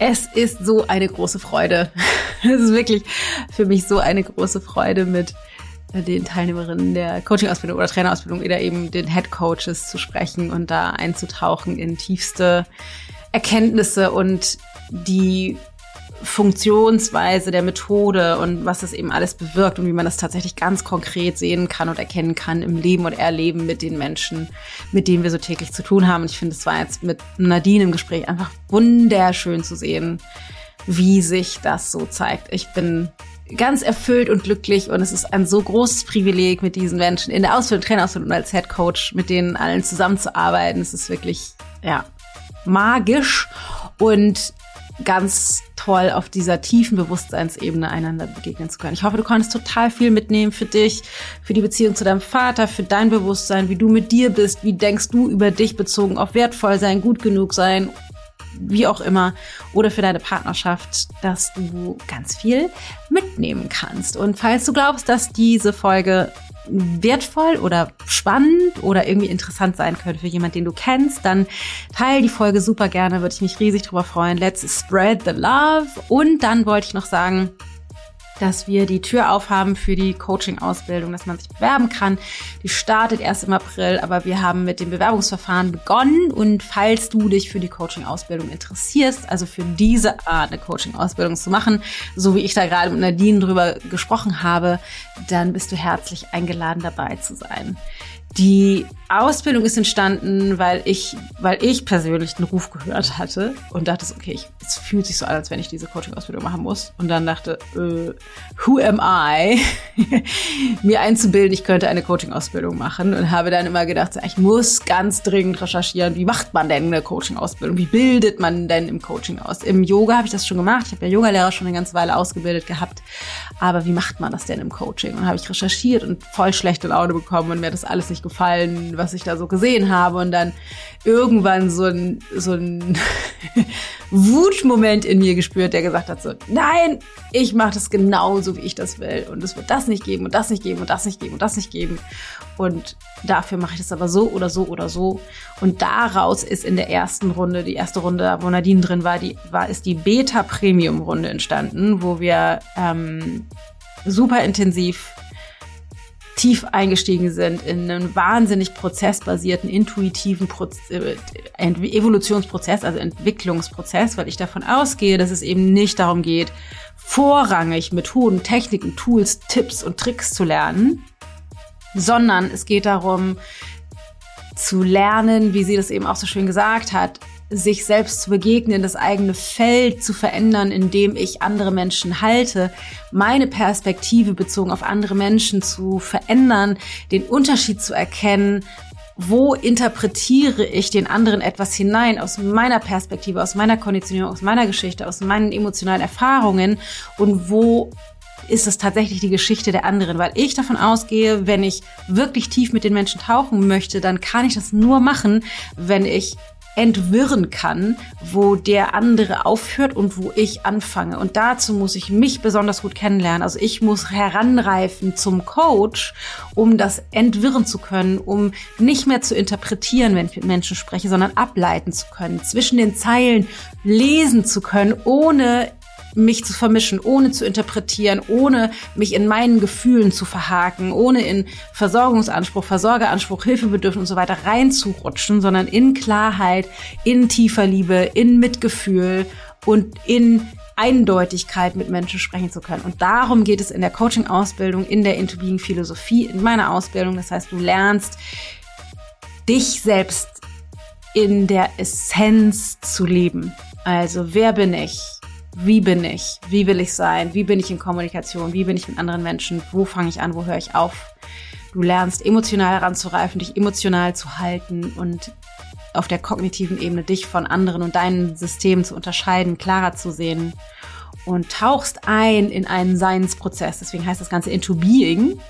Es ist so eine große Freude. *laughs* Es ist wirklich für mich so eine große Freude, mit den Teilnehmerinnen der Coaching-Ausbildung oder Trainerausbildung oder eben den Head Coaches zu sprechen und da einzutauchen in tiefste Erkenntnisse und die Funktionsweise der Methode und was das eben alles bewirkt und wie man das tatsächlich ganz konkret sehen kann und erkennen kann im Leben und Erleben mit den Menschen, mit denen wir so täglich zu tun haben. Und ich finde, es war jetzt mit Nadine im Gespräch einfach wunderschön zu sehen, wie sich das so zeigt. Ich bin ganz erfüllt und glücklich und es ist ein so großes Privileg, mit diesen Menschen in der Ausbildung, Trainerausbildung und als Head Coach mit denen allen zusammenzuarbeiten. Es ist wirklich, ja, magisch und ganz toll auf dieser tiefen Bewusstseinsebene einander begegnen zu können. Ich hoffe, du konntest total viel mitnehmen für dich, für die Beziehung zu deinem Vater, für dein Bewusstsein, wie du mit dir bist, wie denkst du über dich bezogen auf wertvoll sein, gut genug sein, wie auch immer, oder für deine Partnerschaft, dass du ganz viel mitnehmen kannst. Und falls du glaubst, dass diese Folge wertvoll oder spannend oder irgendwie interessant sein könnte für jemanden, den du kennst, dann teile die Folge super gerne, würde ich mich riesig drüber freuen. Let's spread the love. Und dann wollte ich noch sagen, dass wir die Tür aufhaben für die Coaching-Ausbildung, dass man sich bewerben kann. Die startet erst im April, aber wir haben mit dem Bewerbungsverfahren begonnen. Und falls du dich für die Coaching-Ausbildung interessierst, also für diese Art eine Coaching-Ausbildung zu machen, so wie ich da gerade mit Nadine drüber gesprochen habe, dann bist du herzlich eingeladen, dabei zu sein. Die Ausbildung ist entstanden, weil ich, weil ich persönlich den Ruf gehört hatte und dachte, okay, ich, es fühlt sich so an, als wenn ich diese Coaching-Ausbildung machen muss. Und dann dachte, äh, who am I, *laughs* mir einzubilden, ich könnte eine Coaching-Ausbildung machen und habe dann immer gedacht, ich muss ganz dringend recherchieren, wie macht man denn eine Coaching-Ausbildung? Wie bildet man denn im Coaching aus? Im Yoga habe ich das schon gemacht. Ich habe ja Yogalehrer schon eine ganze Weile ausgebildet gehabt. Aber wie macht man das denn im Coaching? Und habe ich recherchiert und voll schlechte Laune bekommen und mir hat das alles nicht gefallen was ich da so gesehen habe und dann irgendwann so ein, so ein *laughs* Wutmoment in mir gespürt, der gesagt hat so, nein, ich mache das genauso, wie ich das will. Und es wird das nicht geben und das nicht geben und das nicht geben und das nicht geben. Und dafür mache ich das aber so oder so oder so. Und daraus ist in der ersten Runde, die erste Runde, wo Nadine drin war, die war ist die Beta Premium Runde entstanden, wo wir ähm, super intensiv tief eingestiegen sind in einen wahnsinnig prozessbasierten, intuitiven Proz äh, Evolutionsprozess, also Entwicklungsprozess, weil ich davon ausgehe, dass es eben nicht darum geht, vorrangig Methoden, Techniken, Tools, Tipps und Tricks zu lernen, sondern es geht darum, zu lernen, wie sie das eben auch so schön gesagt hat, sich selbst zu begegnen, das eigene Feld zu verändern, indem ich andere Menschen halte, meine Perspektive bezogen auf andere Menschen zu verändern, den Unterschied zu erkennen, wo interpretiere ich den anderen etwas hinein aus meiner Perspektive, aus meiner Konditionierung, aus meiner Geschichte, aus meinen emotionalen Erfahrungen und wo ist es tatsächlich die Geschichte der anderen, weil ich davon ausgehe, wenn ich wirklich tief mit den Menschen tauchen möchte, dann kann ich das nur machen, wenn ich entwirren kann, wo der andere aufhört und wo ich anfange. Und dazu muss ich mich besonders gut kennenlernen. Also ich muss heranreifen zum Coach, um das entwirren zu können, um nicht mehr zu interpretieren, wenn ich mit Menschen spreche, sondern ableiten zu können, zwischen den Zeilen lesen zu können, ohne mich zu vermischen, ohne zu interpretieren, ohne mich in meinen Gefühlen zu verhaken, ohne in Versorgungsanspruch, Versorgeranspruch, Hilfebedürfnis und so weiter reinzurutschen, sondern in Klarheit, in tiefer Liebe, in Mitgefühl und in Eindeutigkeit mit Menschen sprechen zu können. Und darum geht es in der Coaching-Ausbildung, in der Into-Being-Philosophie, in meiner Ausbildung. Das heißt, du lernst dich selbst in der Essenz zu leben. Also, wer bin ich? Wie bin ich, wie will ich sein, wie bin ich in Kommunikation, wie bin ich mit anderen Menschen, wo fange ich an, wo höre ich auf. Du lernst emotional heranzureifen, dich emotional zu halten und auf der kognitiven Ebene dich von anderen und deinen Systemen zu unterscheiden, klarer zu sehen und tauchst ein in einen Seinsprozess. Deswegen heißt das Ganze into being,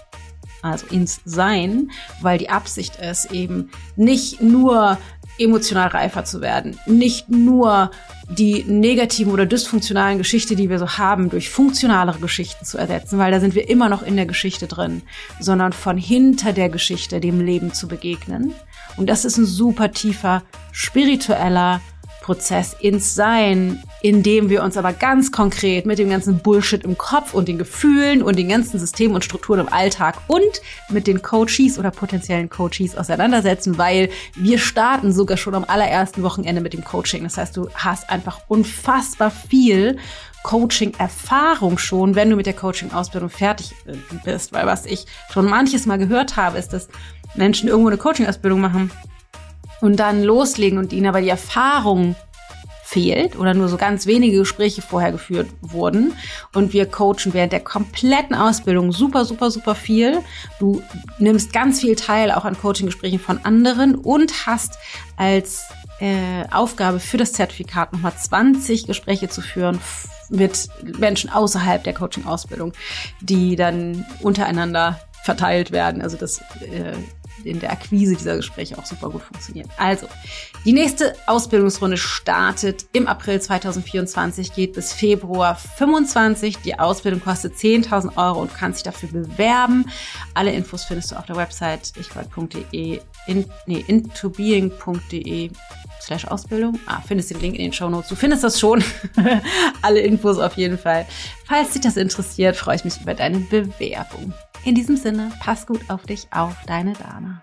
also ins Sein, weil die Absicht ist eben nicht nur emotional reifer zu werden, nicht nur die negativen oder dysfunktionalen Geschichte, die wir so haben, durch funktionalere Geschichten zu ersetzen, weil da sind wir immer noch in der Geschichte drin, sondern von hinter der Geschichte dem Leben zu begegnen. Und das ist ein super tiefer spiritueller Prozess ins Sein, in dem wir uns aber ganz konkret mit dem ganzen Bullshit im Kopf und den Gefühlen und den ganzen Systemen und Strukturen im Alltag und mit den Coaches oder potenziellen Coaches auseinandersetzen, weil wir starten sogar schon am allerersten Wochenende mit dem Coaching. Das heißt, du hast einfach unfassbar viel Coaching-Erfahrung schon, wenn du mit der Coaching-Ausbildung fertig bist. Weil was ich schon manches Mal gehört habe, ist, dass Menschen irgendwo eine Coaching-Ausbildung machen und dann loslegen und ihnen aber die Erfahrung fehlt oder nur so ganz wenige Gespräche vorher geführt wurden und wir coachen während der kompletten Ausbildung super, super, super viel. Du nimmst ganz viel teil auch an Coaching-Gesprächen von anderen und hast als äh, Aufgabe für das Zertifikat nochmal 20 Gespräche zu führen mit Menschen außerhalb der Coaching-Ausbildung, die dann untereinander verteilt werden. Also das äh, in der Akquise dieser Gespräche auch super gut funktioniert. Also, die nächste Ausbildungsrunde startet im April 2024, geht bis Februar 25. Die Ausbildung kostet 10.000 Euro und du kannst dich dafür bewerben. Alle Infos findest du auf der Website ichgold.de, in, nee, intobeing.de slash Ausbildung. Ah, findest den Link in den Show Notes. Du findest das schon. *laughs* Alle Infos auf jeden Fall. Falls dich das interessiert, freue ich mich über deine Bewerbung. In diesem Sinne, pass gut auf dich auf, deine Dana.